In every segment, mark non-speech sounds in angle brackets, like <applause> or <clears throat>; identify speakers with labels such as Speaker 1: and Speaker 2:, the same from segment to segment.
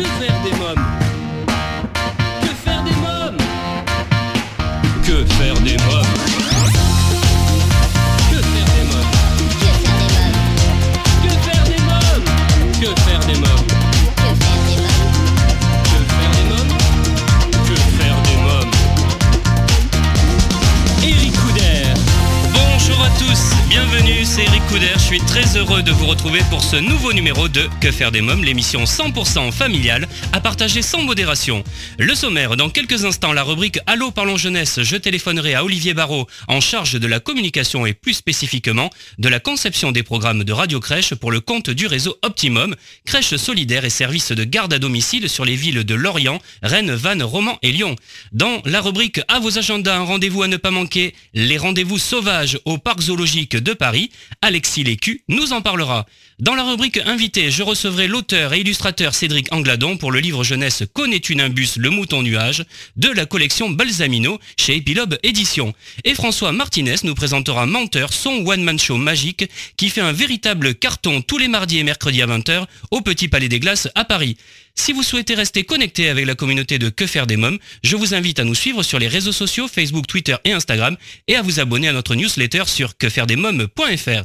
Speaker 1: Que faire des mômes? Suis très heureux de vous retrouver pour ce nouveau numéro de Que faire des mômes, l'émission 100% familiale à partager sans modération. Le sommaire, dans quelques instants, la rubrique Allô parlons jeunesse, je téléphonerai à Olivier Barrault en charge de la communication et plus spécifiquement de la conception des programmes de Radio Crèche pour le compte du réseau Optimum, crèche solidaire et service de garde à domicile sur les villes de Lorient, Rennes, Vannes, Romans et Lyon. Dans la rubrique À vos agendas, un rendez-vous à ne pas manquer, les rendez-vous sauvages au parc zoologique de Paris, Alexis Nous en parlera. Dans la rubrique Invité, je recevrai l'auteur et illustrateur Cédric Angladon pour le livre jeunesse Connais-tu Nimbus, le mouton nuage de la collection Balsamino chez Epilobe Éditions. Et François Martinez nous présentera Menteur, son one-man show magique qui fait un véritable carton tous les mardis et mercredis à 20h au Petit Palais des Glaces à Paris. Si vous souhaitez rester connecté avec la communauté de Que faire des mômes, je vous invite à nous suivre sur les réseaux sociaux Facebook, Twitter et Instagram et à vous abonner à notre newsletter sur quefairedesmômes.fr.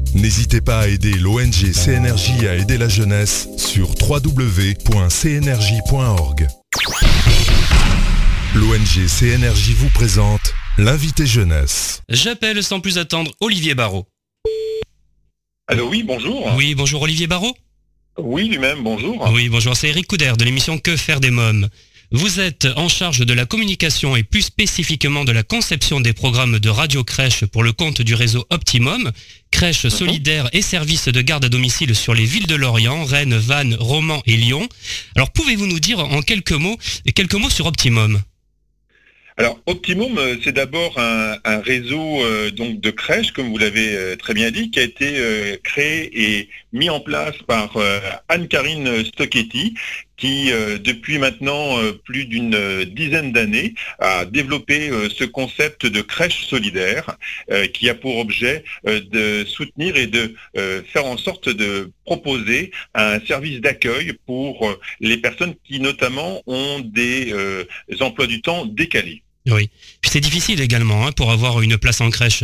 Speaker 2: N'hésitez pas à aider l'ONG CNRJ à aider la jeunesse sur www.cnrj.org. L'ONG CNRJ vous présente l'invité jeunesse.
Speaker 1: J'appelle sans plus attendre Olivier Barrault.
Speaker 3: Allô, oui, bonjour.
Speaker 1: Oui, bonjour Olivier Barrault.
Speaker 3: Oui, lui-même, bonjour.
Speaker 1: Oui, bonjour, c'est Eric Couder de l'émission Que faire des mômes. Vous êtes en charge de la communication et plus spécifiquement de la conception des programmes de radio crèche pour le compte du réseau Optimum, crèche solidaire et service de garde à domicile sur les villes de Lorient, Rennes, Vannes, Romans et Lyon. Alors pouvez-vous nous dire en quelques mots, quelques mots sur Optimum?
Speaker 3: Alors, Optimum, euh, c'est d'abord un, un réseau euh, donc de crèches, comme vous l'avez euh, très bien dit, qui a été euh, créé et mis en place par Anne-Karine Stocchetti, qui, euh, depuis maintenant euh, plus d'une euh, dizaine d'années, a développé ce concept de crèche solidaire, qui a pour objet de soutenir et de faire en sorte de proposer un service d'accueil pour les personnes qui notamment ont des emplois du temps décalés.
Speaker 1: Oui. C'est difficile également hein, pour avoir une place en crèche.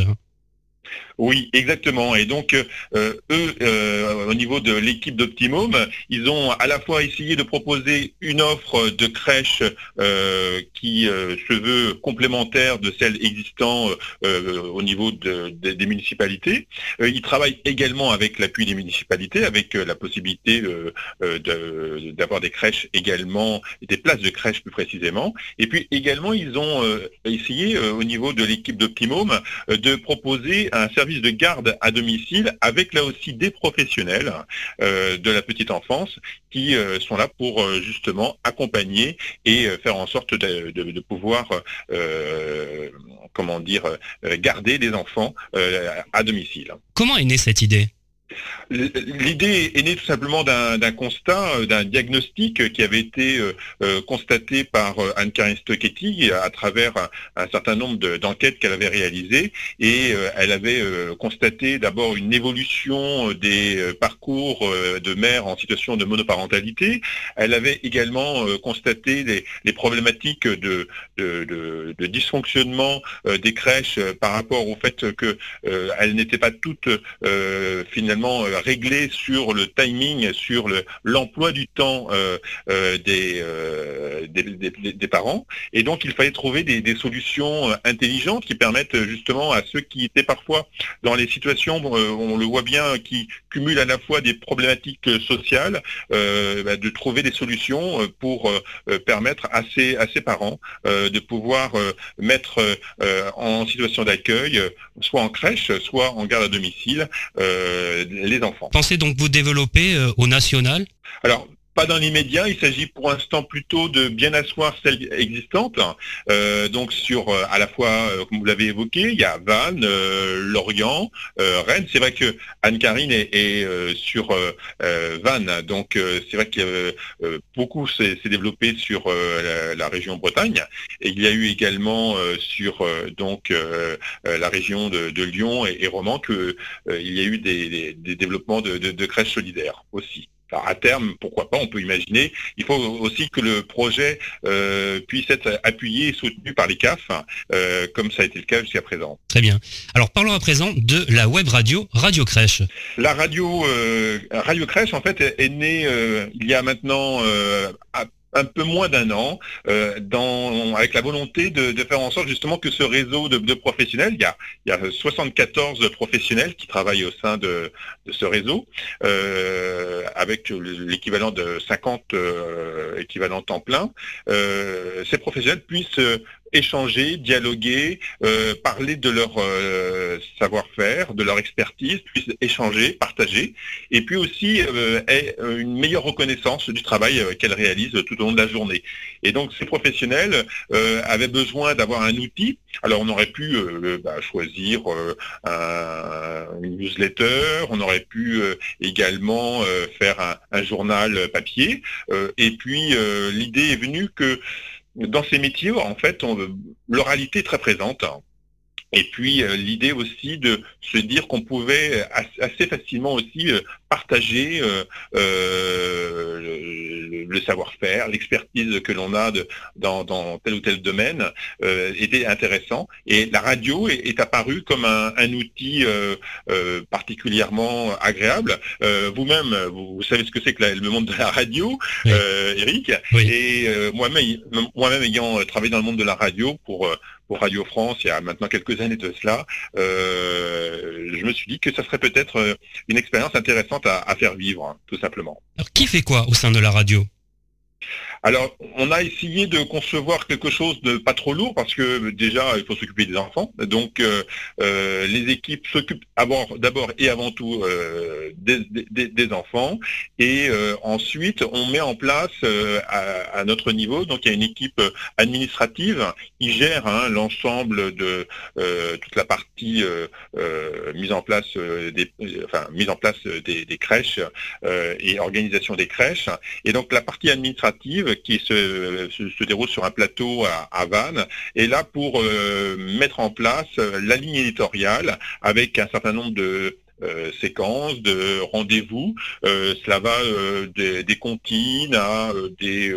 Speaker 3: Oui, exactement. Et donc, euh, eux, euh, au niveau de l'équipe d'Optimum, ils ont à la fois essayé de proposer une offre de crèche euh, qui euh, se veut complémentaire de celle existant euh, au niveau de- de- des municipalités. Euh, ils travaillent également avec l'appui des municipalités, avec euh, la possibilité euh, euh, d'avoir des crèches également, des places de crèche plus précisément. Et puis également, ils ont euh, essayé euh, au niveau de l'équipe d'Optimum euh, de proposer un service de garde à domicile avec là aussi des professionnels euh, de la petite enfance qui euh, sont là pour euh, justement accompagner et faire en sorte de, pouvoir, comment dire, garder les enfants à domicile.
Speaker 1: Comment est née cette idée?
Speaker 3: L'idée est née tout simplement d'un constat, euh, d'un diagnostic qui avait été euh, euh, constaté par Anne-Karine Stocchetti à travers un, certain nombre de- d'enquêtes qu'elle avait réalisées et elle avait constaté d'abord une évolution des parcours de mères en situation de monoparentalité. Elle avait également constaté les, problématiques de, dysfonctionnement des crèches par rapport au fait que euh, elles n'étaient pas toutes euh, finalement euh, réglées sur le timing, sur le- l'emploi du temps euh, euh, des, parents. Et donc il fallait trouver des, solutions intelligentes qui permettent justement à ceux qui étaient parfois dans les situations, on le voit bien, qui cumulent à la fois des problématiques sociales, bah, de trouver des solutions pour permettre à ces, parents de pouvoir mettre en situation d'accueil, soit en crèche, soit en garde à domicile, les enfants.
Speaker 1: Pensez donc vous développer euh, au national?
Speaker 3: Alors, pas dans l'immédiat, il s'agit pour l'instant plutôt de bien asseoir celles existantes. Euh, donc sur euh, à la fois, euh, comme vous l'avez évoqué, il y a Vannes, Lorient, Rennes. C'est vrai que Anne-Carine est, sur Vannes, donc c'est vrai qu'il a beaucoup s'est développé sur la, région Bretagne. Et il y a eu également sur donc la région de, Lyon et, et Romans que il y a eu des, développements de crèches solidaires aussi à terme, pourquoi pas, on peut imaginer. Il faut aussi que le projet euh, puisse être appuyé et soutenu par les CAF, euh, comme ça a été le cas jusqu'à présent.
Speaker 1: Très bien. Alors parlons à présent de la web radio Radio Crèche.
Speaker 3: La radio euh, Radio Crèche, en fait, est née il y a maintenant à un peu moins d'un an, euh, dans, avec la volonté de, faire en sorte justement que ce réseau de, professionnels, il y, a, il y, a, 74 professionnels qui travaillent au sein de, ce réseau, euh, avec l'équivalent de 50 euh, équivalents temps plein, ces professionnels puissent échanger, dialoguer, euh, parler de leur euh, savoir-faire, de leur expertise, puissent échanger, partager, et puis aussi euh, une meilleure reconnaissance du travail euh, qu'elles réalisent tout au long de la journée. Et donc ces professionnels avaient besoin d'avoir un outil. Alors on aurait pu bah, choisir un, newsletter, on aurait pu également faire un, un, journal papier, et puis l'idée est venue que dans ces métiers, en fait, l'oralité est très présente. Et puis euh, l'idée aussi de se dire qu'on pouvait assez facilement aussi euh, partager euh, le, savoir-faire, l'expertise que l'on a de, dans, tel ou tel domaine était intéressant. Et la radio est, apparue comme un, outil particulièrement agréable. Vous-même, vous, savez ce que c'est que le monde de la radio, Eric. Et moi-même, moi-même ayant travaillé dans le monde de la radio pour pour Radio France il y a maintenant quelques années de cela, euh, je me suis dit que ça serait peut-être euh, une expérience intéressante à, faire vivre, hein, tout simplement.
Speaker 1: Alors qui fait quoi au sein de la radio?
Speaker 3: Alors, on a essayé de concevoir quelque chose de pas trop lourd parce que déjà, il faut s'occuper des enfants. Donc, euh, euh, les équipes s'occupent d'abord et avant tout euh, des, enfants. Et ensuite, on met en place à, notre niveau, donc il y a une équipe administrative qui gère hein, l'ensemble de toute la partie mise en place des, enfin, mise en place des, des crèches et organisation des crèches. Et donc, la partie administrative qui se, déroule sur un plateau à, Vannes, est là pour euh, mettre en place euh, la ligne éditoriale avec un certain nombre de euh, séquences, de rendez-vous. cela va des, des, comptines à des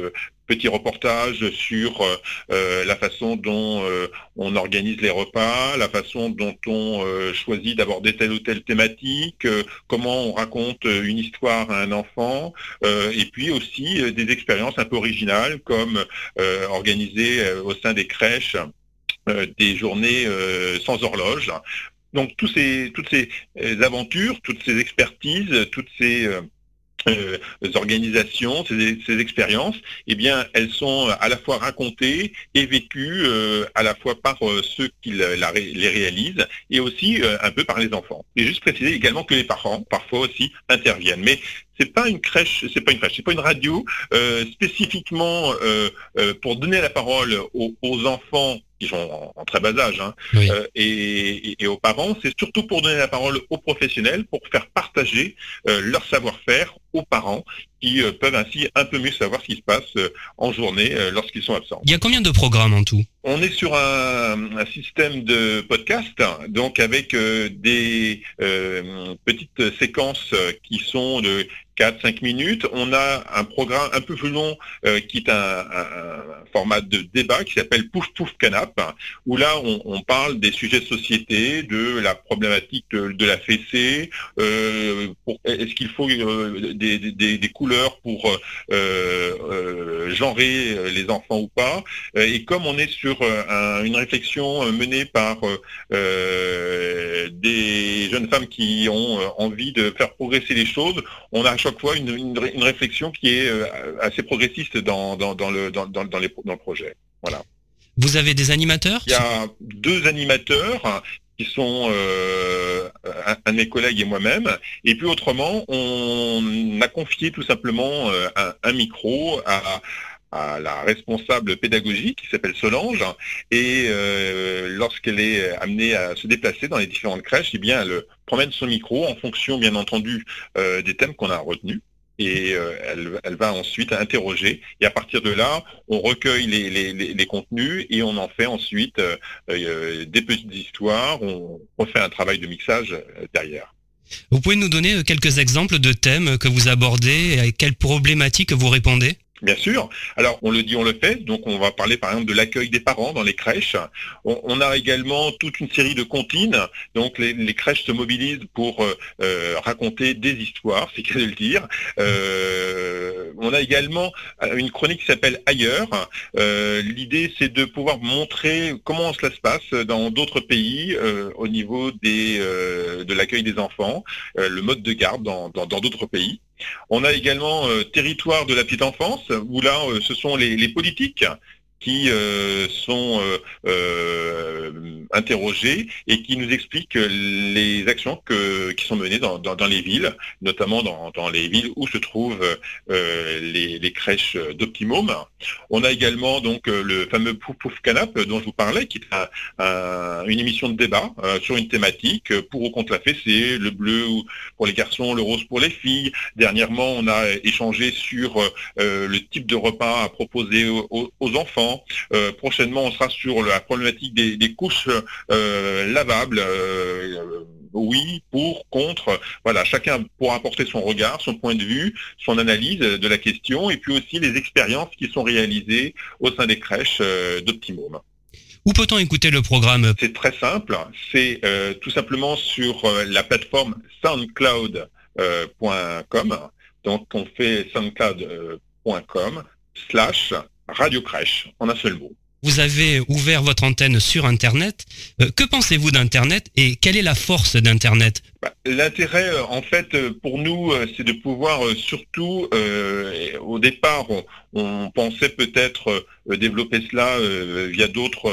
Speaker 3: petit reportage sur euh, euh, la façon dont euh, on organise les repas, la façon dont on choisit d'aborder telle ou telle thématique, comment on raconte une histoire à un enfant, et puis aussi des expériences un peu originales comme organiser au sein des crèches des journées sans horloge. Donc tous ces, toutes ces aventures, toutes ces expertises, toutes ces euh, organisations, ces, expériences, eh bien, elles sont à la fois racontées et vécues euh, à la fois par euh, ceux qui les réalisent et aussi un peu par les enfants. Et juste préciser également que les parents, parfois aussi, interviennent. Mais c'est pas une crèche, c'est pas une crèche, c'est pas une radio spécifiquement pour donner la parole aux enfants qui sont en, très bas âge, hein. euh, et, aux parents, c'est surtout pour donner la parole aux professionnels, pour faire partager euh, leur savoir-faire aux parents qui euh, peuvent ainsi un peu mieux savoir ce qui se passe en journée lorsqu'ils sont absents.
Speaker 1: Il y a combien de programmes en tout?
Speaker 3: On est sur un, un, système de podcast, donc avec des petites séquences qui sont de 4-5 minutes. On a un programme un peu plus long euh, qui est un, format de débat qui s'appelle Pouf Pouf Canap, où là on, parle des sujets de société, de la problématique de, la fessée, euh, est-ce qu'il faut euh, des, couleurs pour genrer les enfants ou pas. Et comme on est sur une réflexion menée par des jeunes femmes qui ont envie de faire progresser les choses, on a à chaque fois une, réflexion qui est euh, assez progressiste dans, dans, le, dans, dans, les, dans le projet. Voilà.
Speaker 1: Vous avez des animateurs
Speaker 3: Il y a deux animateurs qui sont un, de mes collègues et moi-même. Et puis autrement, on a confié tout simplement un, micro à, à la responsable pédagogique qui s'appelle Solange et lorsqu'elle est amenée à se déplacer dans les différentes crèches, eh bien elle promène son micro en fonction bien entendu des thèmes qu'on a retenus et euh, elle, va ensuite interroger. Et à partir de là, on recueille les, contenus et on en fait ensuite euh, euh, des petites histoires. On refait un travail de mixage derrière.
Speaker 1: Vous pouvez nous donner quelques exemples de thèmes que vous abordez et à quelles problématiques vous répondez?
Speaker 3: Bien sûr. Alors, on le dit, on le fait. Donc, on va parler par exemple de l'accueil des parents dans les crèches. On, a également toute une série de comptines. Donc, les, crèches se mobilisent pour euh, euh, raconter des histoires, c'est qu'à le dire. Euh, on a également une chronique qui s'appelle Ailleurs. L'idée, c'est de pouvoir montrer comment cela se passe dans d'autres pays au niveau de l'accueil des enfants, le mode de garde dans d'autres pays. On a également euh, Territoire de la petite enfance, où là, euh, ce sont les politiques qui euh, sont euh, euh, interrogés et qui nous expliquent les actions qui sont menées dans, les villes, notamment dans, les villes où se trouvent les, crèches d'Optimum. On a également donc le fameux Pouf Pouf Canap dont je vous parlais, qui est une émission de débat sur une thématique pour ou contre la fessée, le bleu pour les garçons, le rose pour les filles. Dernièrement, on a échangé sur le type de repas à proposer aux enfants euh, prochainement, on sera sur la problématique des, couches euh, lavables euh, oui, pour, contre. Voilà, chacun pourra apporter son regard, son point de vue, son analyse de la question, et puis aussi les expériences qui sont réalisées au sein des crèches d'Optimum.
Speaker 1: Où peut-on écouter le programme?
Speaker 3: C'est très simple, c'est tout simplement sur la plateforme soundcloud.com. Donc on fait soundcloud.com slash Radio Crèche, en un seul mot.
Speaker 1: Vous avez ouvert votre antenne sur Internet. Euh, que pensez-vous d'Internet et quelle est la force d'Internet?
Speaker 3: Bah, L'intérêt, euh, en fait, euh, pour nous, c'est de pouvoir surtout, au départ, on pensait peut-être développer cela via d'autres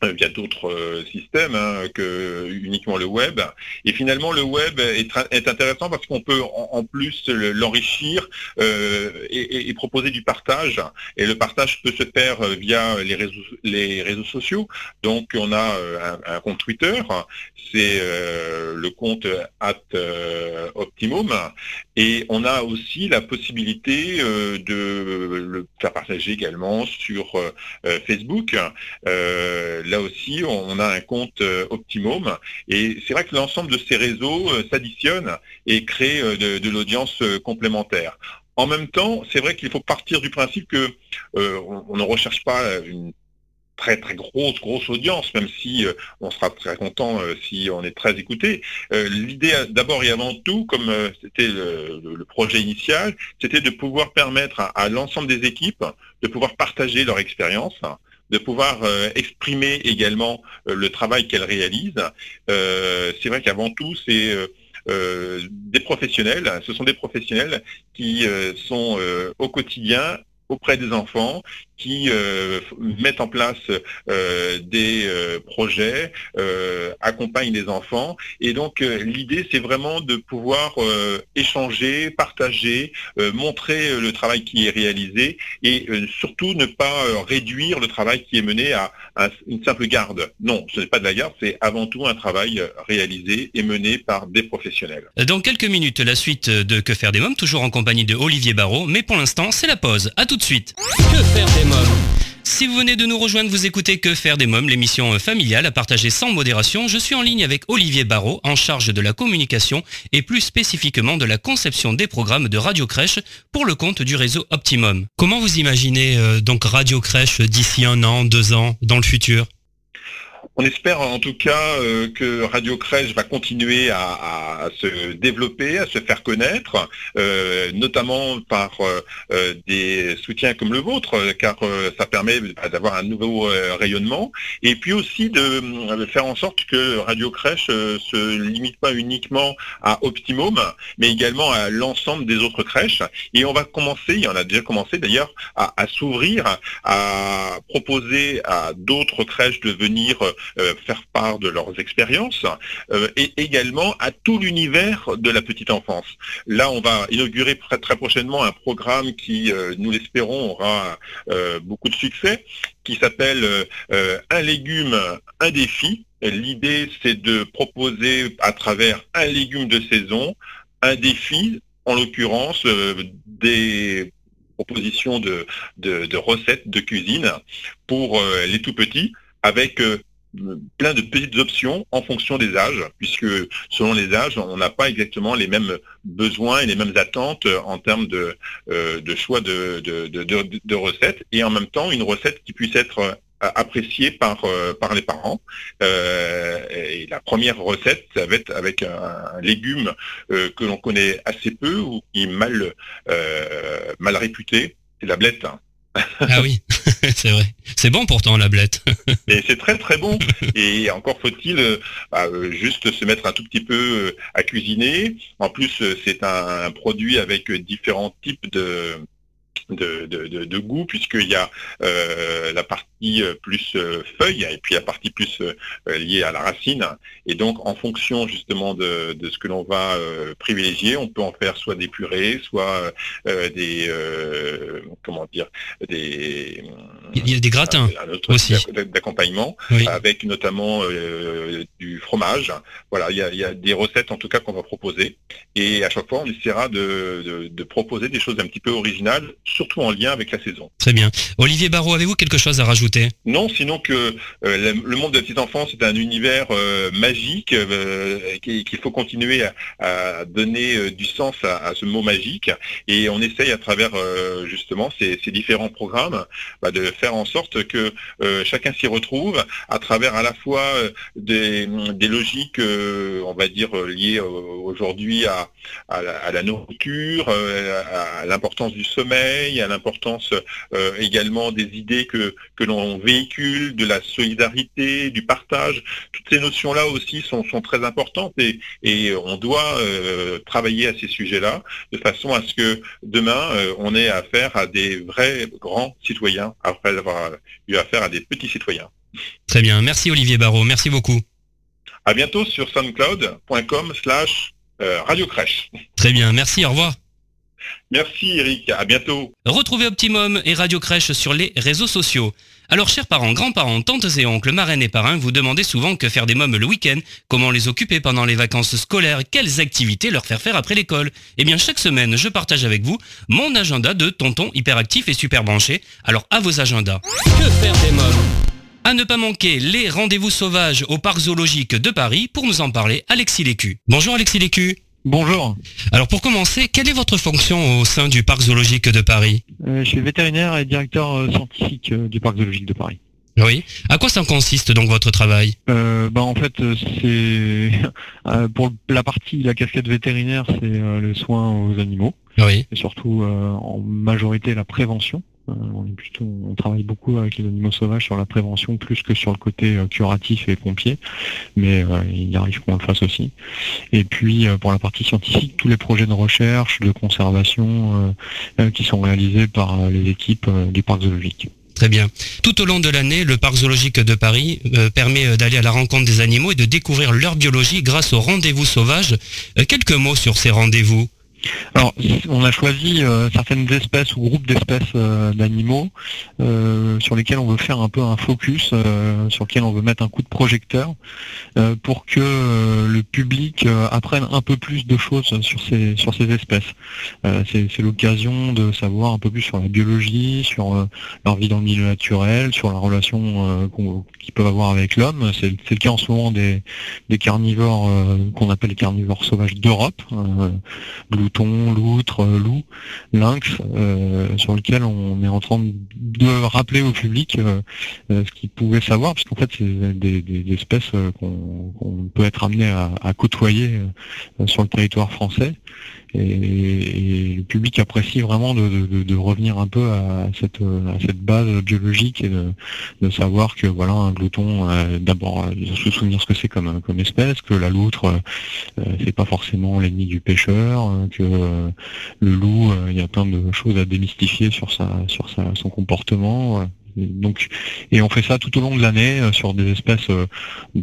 Speaker 3: <laughs> via d'autres euh, systèmes hein, que uniquement le web. Et finalement, le web est, est intéressant parce qu'on peut en, plus l'enrichir euh, et, et, proposer du partage. Et le partage peut se faire via les réseaux, les réseaux sociaux. Donc, on a un, un compte Twitter, c'est le compte at Optimum, et on a aussi la possibilité de le faire partager également sur Facebook là aussi, on a un compte euh, Optimum. Et c'est vrai que l'ensemble de ces réseaux euh, s'additionnent et créent euh, de, l'audience complémentaire. En même temps, c'est vrai qu'il faut partir du principe que ne recherche pas une très très grosse grosse audience, même si on sera très content si on est très écouté. L'idée d'abord et avant tout, comme c'était le, projet initial, c'était de pouvoir permettre à l'ensemble des équipes de pouvoir partager leur expérience, de pouvoir euh, exprimer également euh, le travail qu'elle réalise. Euh, c'est vrai qu'avant tout, c'est des professionnels, ce sont des professionnels qui sont au quotidien auprès des enfants, qui euh, mettent en place euh, des euh, projets, accompagnent les enfants. Et donc l'idée, c'est vraiment de pouvoir échanger, partager, montrer le travail qui est réalisé et surtout ne pas réduire le travail qui est mené à, une simple garde. Non, ce n'est pas de la garde, c'est avant tout un travail réalisé et mené par des professionnels.
Speaker 1: Dans quelques minutes, la suite de Que faire des mômes, toujours en compagnie de Olivier Barrault, mais pour l'instant, c'est la pause. À tout de suite. Que faire des si vous venez de nous rejoindre, vous écoutez Que faire des mômes, l'émission familiale à partager sans modération. Je suis en ligne avec Olivier Barrault, en charge de la communication et plus spécifiquement de la conception des programmes de Radio Crèche pour le compte du réseau Optimum. Comment vous imaginez euh, donc Radio Crèche d'ici un an, deux ans, dans le futur?
Speaker 3: On espère en tout cas euh, que Radio Crèche va continuer à, se développer, à se faire connaître, euh, notamment par euh, des soutiens comme le vôtre, car ça permet d'avoir un nouveau rayonnement, et puis aussi de, faire en sorte que Radio Crèche se limite pas uniquement à Optimum, mais également à l'ensemble des autres crèches. Et on va commencer, il y a déjà commencé d'ailleurs, à s'ouvrir, à proposer à d'autres crèches de venir faire part de leurs expériences, et également à tout l'univers de la petite enfance. Là, on va inaugurer très, prochainement un programme qui, nous l'espérons, aura beaucoup de succès, qui s'appelle Un légume, un défi. L'idée, c'est de proposer à travers un légume de saison un défi, en l'occurrence des propositions de, recettes de cuisine pour euh, les tout petits avec euh, plein de petites options en fonction des âges, puisque selon les âges, on n'a pas exactement les mêmes besoins et les mêmes attentes en termes de, euh, choix de, recettes, et en même temps une recette qui puisse être apprécié par, euh, par les parents. Euh, et la première recette, ça va être avec un, légume euh, que l'on connaît assez peu ou qui est mal, mal réputé, c'est la blette.
Speaker 1: ah oui, <laughs> <laughs> c'est vrai. C'est bon pourtant la blette. <laughs>
Speaker 3: et c'est très très bon. Et encore faut-il bah, juste se mettre un tout petit peu à cuisiner. En plus, c'est un produit avec différents types de, de, de, de, goût, puisqu'il y a euh, la partie euh, plus euh, feuille et puis la partie plus liée à la racine. Et donc, en fonction justement de, de ce que l'on va privilégier, on peut en faire soit des purées, soit des comment dire des
Speaker 1: il y a des gratins aussi
Speaker 3: d'accompagnement avec notamment du fromage. Voilà, il y, a, il y, a, des recettes en tout cas qu'on va proposer et à chaque fois on essaiera de, de proposer des choses un petit peu originales surtout en lien avec la saison.
Speaker 1: Très bien. Olivier Barraud, avez-vous quelque chose à rajouter?
Speaker 3: Non, sinon que euh, le monde de la petite enfance est un univers euh, magique, euh, qu'il faut continuer à, donner du sens à, ce mot magique, et on essaye à travers justement ces, différents programmes bah, de faire en sorte que chacun s'y retrouve à travers à la fois des, logiques, on va dire, liées aujourd'hui à, à, la nourriture, à l'importance du sommeil, à l'importance euh, également des idées que, que l'on véhicule, de la solidarité, du partage. Toutes ces notions-là aussi sont, très importantes et, et on doit euh, travailler à ces sujets-là de façon à ce que demain, euh, on ait affaire à des vrais grands citoyens après avoir eu affaire à des petits citoyens.
Speaker 1: Très bien. Merci Olivier Barraud. Merci beaucoup.
Speaker 3: À bientôt sur soundcloud.com slash Radio
Speaker 1: Très bien. Merci. Au revoir.
Speaker 3: Merci Eric, à bientôt.
Speaker 1: Retrouvez Optimum et Radio Crèche sur les réseaux sociaux. Alors chers parents, grands-parents, tantes et oncles, marraines et parrains, vous demandez souvent que faire des mômes le week-end, comment les occuper pendant les vacances scolaires, quelles activités leur faire faire après l'école. Eh bien chaque semaine, je partage avec vous mon agenda de tonton hyperactif et super branché. Alors à vos agendas. Que faire des mômes? À ne pas manquer les rendez-vous sauvages au parc zoologique de Paris pour nous en parler, Alexis Lécu. Bonjour Alexis Lécu.
Speaker 4: Bonjour.
Speaker 1: Alors pour commencer, quelle est votre fonction au sein du parc zoologique de Paris
Speaker 4: euh, Je suis vétérinaire et directeur euh, scientifique euh, du parc zoologique de Paris.
Speaker 1: Oui. À quoi ça consiste donc votre travail?
Speaker 4: Bah en fait c'est <laughs> pour la partie la casquette vétérinaire c'est le soin aux animaux.
Speaker 1: Oui.
Speaker 4: Et surtout en majorité la prévention. Euh, on, est plutôt, on travaille beaucoup avec les animaux sauvages sur la prévention plus que sur le côté euh, curatif et pompier, mais euh, il arrive qu'on le fasse aussi. Et puis pour la partie scientifique, tous les projets de recherche, de conservation qui sont réalisés par les équipes du parc zoologique.
Speaker 1: Très bien. Tout au long de l'année, le parc zoologique de Paris permet d'aller à la rencontre des animaux et de découvrir leur biologie grâce aux rendez-vous sauvages. quelques mots sur ces rendez-vous.
Speaker 4: Alors, on a choisi euh, certaines espèces ou groupes d'espèces euh, d'animaux euh, sur lesquels on veut faire un peu un focus, sur lesquels on veut mettre un coup de projecteur pour que le public apprenne un peu plus de choses sur ces sur ces espèces. C'est l'occasion de savoir un peu plus sur la biologie, sur leur vie dans le milieu naturel, sur la relation qu'ils peuvent avoir avec l'homme. C'est le cas en ce moment des, des carnivores qu'on appelle les carnivores sauvages d'Europe loutre, euh, loup, lynx, euh, sur lequel on est en train de rappeler au public euh, ce qu'il pouvait savoir, parce qu'en fait c'est des, espèces qu'on peut être amené à côtoyer sur le territoire français et, le public apprécie vraiment de, revenir un peu à cette, cette base biologique et de, savoir que voilà un glouton euh, d'abord euh, se souvenir ce que c'est comme, comme espèce, que la loutre euh, c'est pas forcément l'ennemi du pêcheur, que le loup il y a plein de choses à démystifier sur sa sur sa, son comportement donc, et on fait ça tout au long de l'année sur des espèces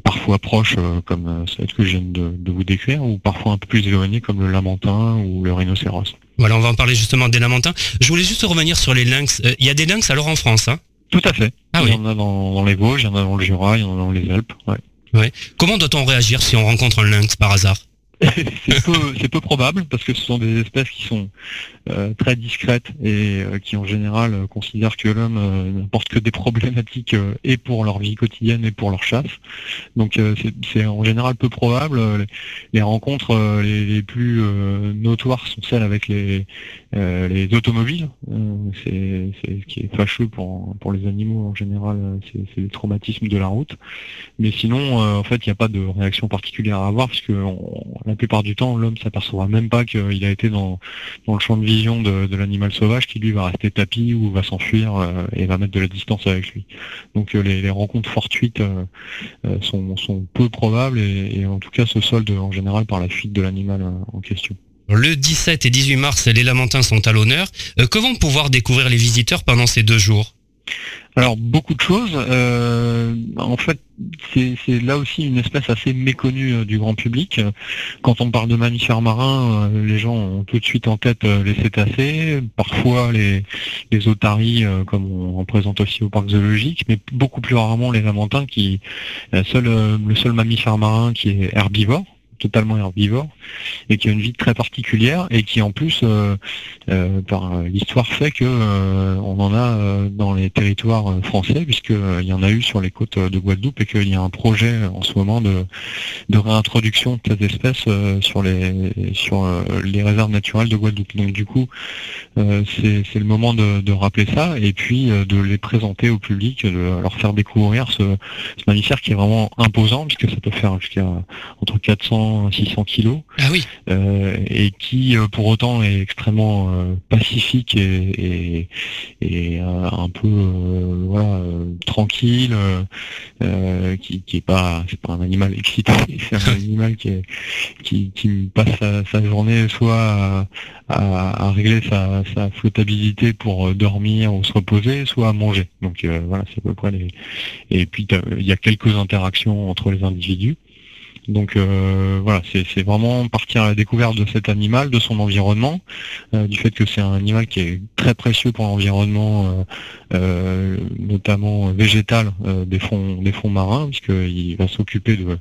Speaker 4: parfois proches, comme celle que je viens de, vous décrire, ou parfois un peu plus éloignées, comme le lamentin ou le rhinocéros.
Speaker 1: Voilà, on va en parler justement des lamantins. Je voulais juste revenir sur les lynx. Il y a des lynx alors en France, hein?
Speaker 4: Tout à fait. Ah il y en a dans, les Vosges, il y en a dans le Jura, il y en a dans les Alpes.
Speaker 1: Ouais. Comment doit-on réagir si on rencontre un lynx par hasard?
Speaker 4: C'est peu, probable parce que ce sont des espèces qui sont euh, très discrètes et euh, qui en général euh, considèrent que l'homme n'apporte que des problématiques et pour leur vie quotidienne et pour leur chasse. Donc c'est en général peu probable. Les, rencontres les, plus notoires sont celles avec les, les automobiles. c'est ce qui est fâcheux pour, pour les animaux en général, c'est les traumatismes de la route. Mais sinon, en fait, il n'y a pas de réaction particulière à avoir puisque la plupart du temps, l'homme s'apercevra même pas qu'il a été dans, le champ de vision de, l'animal sauvage qui lui va rester tapis ou va s'enfuir euh, et va mettre de la distance avec lui. Donc euh, les, rencontres fortuites euh, sont, peu probables et, en tout cas se soldent en général par la fuite de l'animal en question.
Speaker 1: Le 17 et 18 mars, les Lamentins sont à l'honneur. que vont pouvoir découvrir les visiteurs pendant ces deux jours?
Speaker 4: Alors beaucoup de choses. Euh, en fait, c'est là aussi une espèce assez méconnue euh, du grand public. Quand on parle de mammifères marins, euh, les gens ont tout de suite en tête les cétacés, parfois les, otaries, comme on en présente aussi au parc zoologique, mais beaucoup plus rarement les lamantins, qui le seul mammifère marin qui est herbivore totalement herbivore et qui a une vie très particulière et qui en plus euh, euh, par l'histoire fait que euh, on en a dans les territoires français puisqu'il y en a eu sur les côtes de Guadeloupe et qu'il y a un projet en ce moment de, de réintroduction de cette espèce sur les sur les réserves naturelles de Guadeloupe. Donc du coup c'est le moment de, rappeler ça et puis de les présenter au public, de leur faire découvrir ce, ce mammifère qui est vraiment imposant puisque ça peut faire jusqu'à entre 400 600 kilos.
Speaker 1: Ah oui.
Speaker 4: Euh, et qui euh, pour autant est extrêmement euh, pacifique et, un peu voilà tranquille, qui, qui est pas c'est pas un animal excité, c'est un <laughs> animal qui, qui, passe sa, journée soit à, régler sa, flottabilité pour dormir ou se reposer, soit à manger. Donc voilà, c'est à peu près les. Et puis il y a quelques interactions entre les individus. Donc euh, voilà, c'est vraiment partir à la découverte de cet animal, de son environnement, euh, du fait que c'est un animal qui est très précieux pour l'environnement, euh, notamment végétal des fonds marins, puisqu'il va s'occuper de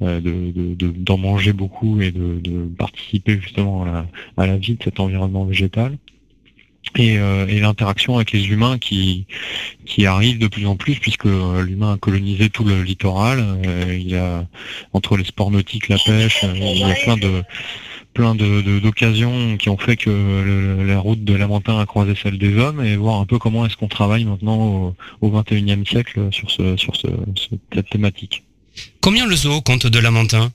Speaker 4: d'en manger beaucoup et de, participer justement à la vie de cet environnement végétal. Euh, et, l'interaction avec les humains qui, qui arrive de plus en plus puisque euh, l'humain a colonisé tout le littoral. Euh, il y a entre les sports nautiques, la pêche, il y a plein de plein d'occasions qui ont fait que la route de Lamentin a croisé celle des hommes et voir un peu comment est-ce qu'on travaille maintenant au, 21e siècle sur, ce, sur ce, cette thématique.
Speaker 1: Combien le zoo compte de Lamentin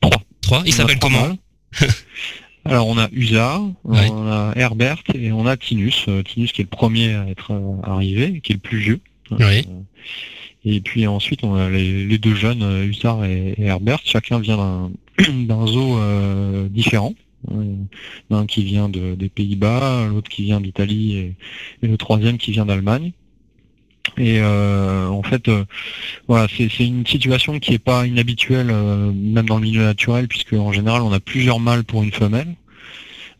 Speaker 4: Trois.
Speaker 1: Trois? Il s'appelle comment? <laughs>
Speaker 4: Alors on a USA, on a Herbert et on a Tinus. Euh, Tinus qui est le premier à être euh, arrivé, qui est le plus vieux.
Speaker 1: Euh,
Speaker 4: et puis ensuite on a les, deux jeunes, Hussard et, Herbert. Chacun vient d'un <clears throat> zoo différent. L'un qui vient des Pays-Bas, l'autre qui vient d'Italie et, le troisième qui vient d'Allemagne. Et en fait, voilà, c'est une situation qui n'est pas inhabituelle, même dans le milieu naturel, puisque en général, on a plusieurs mâles pour une femelle.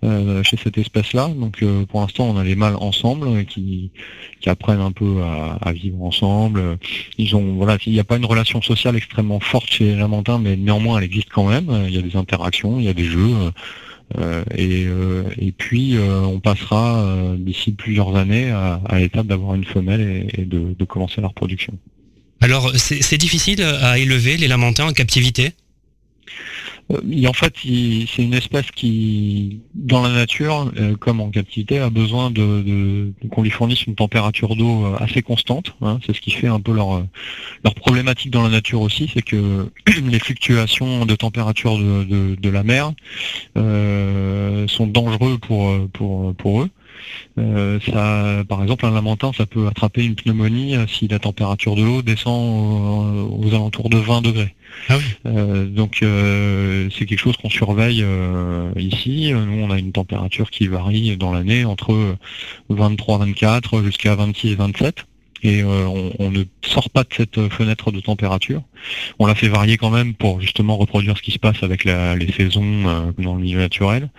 Speaker 4: Euh, chez cette espèce-là. Donc euh, pour l'instant, on a les mâles ensemble qui, qui apprennent un peu à, vivre ensemble. Ils ont voilà, il n'y a pas une relation sociale extrêmement forte chez les lamantins, mais néanmoins elle existe quand même. Il y a des interactions, il y a des jeux. Euh, et, et, puis on passera d'ici plusieurs années à, l'étape d'avoir une femelle et, de, de, commencer la reproduction.
Speaker 1: Alors c'est difficile à élever les lamantins en captivité?
Speaker 4: Euh, en fait, c'est une espèce qui, dans la nature, euh, comme en captivité, a besoin de, qu'on lui fournisse une température d'eau euh, assez constante. Hein. C'est ce qui fait un peu leur, leur problématique dans la nature aussi, c'est que <clears throat> les fluctuations de température de, la mer sont dangereux pour, pour, pour eux. Ça, par exemple, un lamentin, ça peut attraper une pneumonie si la température de l'eau descend aux, alentours de 20 degrés. Ah donc c'est quelque chose qu'on surveille ici. Nous, on a une température qui varie dans l'année entre 23, 24 jusqu'à 26 et 27 et euh, on, ne sort pas de cette fenêtre de température. On la fait varier quand même pour justement reproduire ce qui se passe avec les saisons euh, dans le milieu naturel,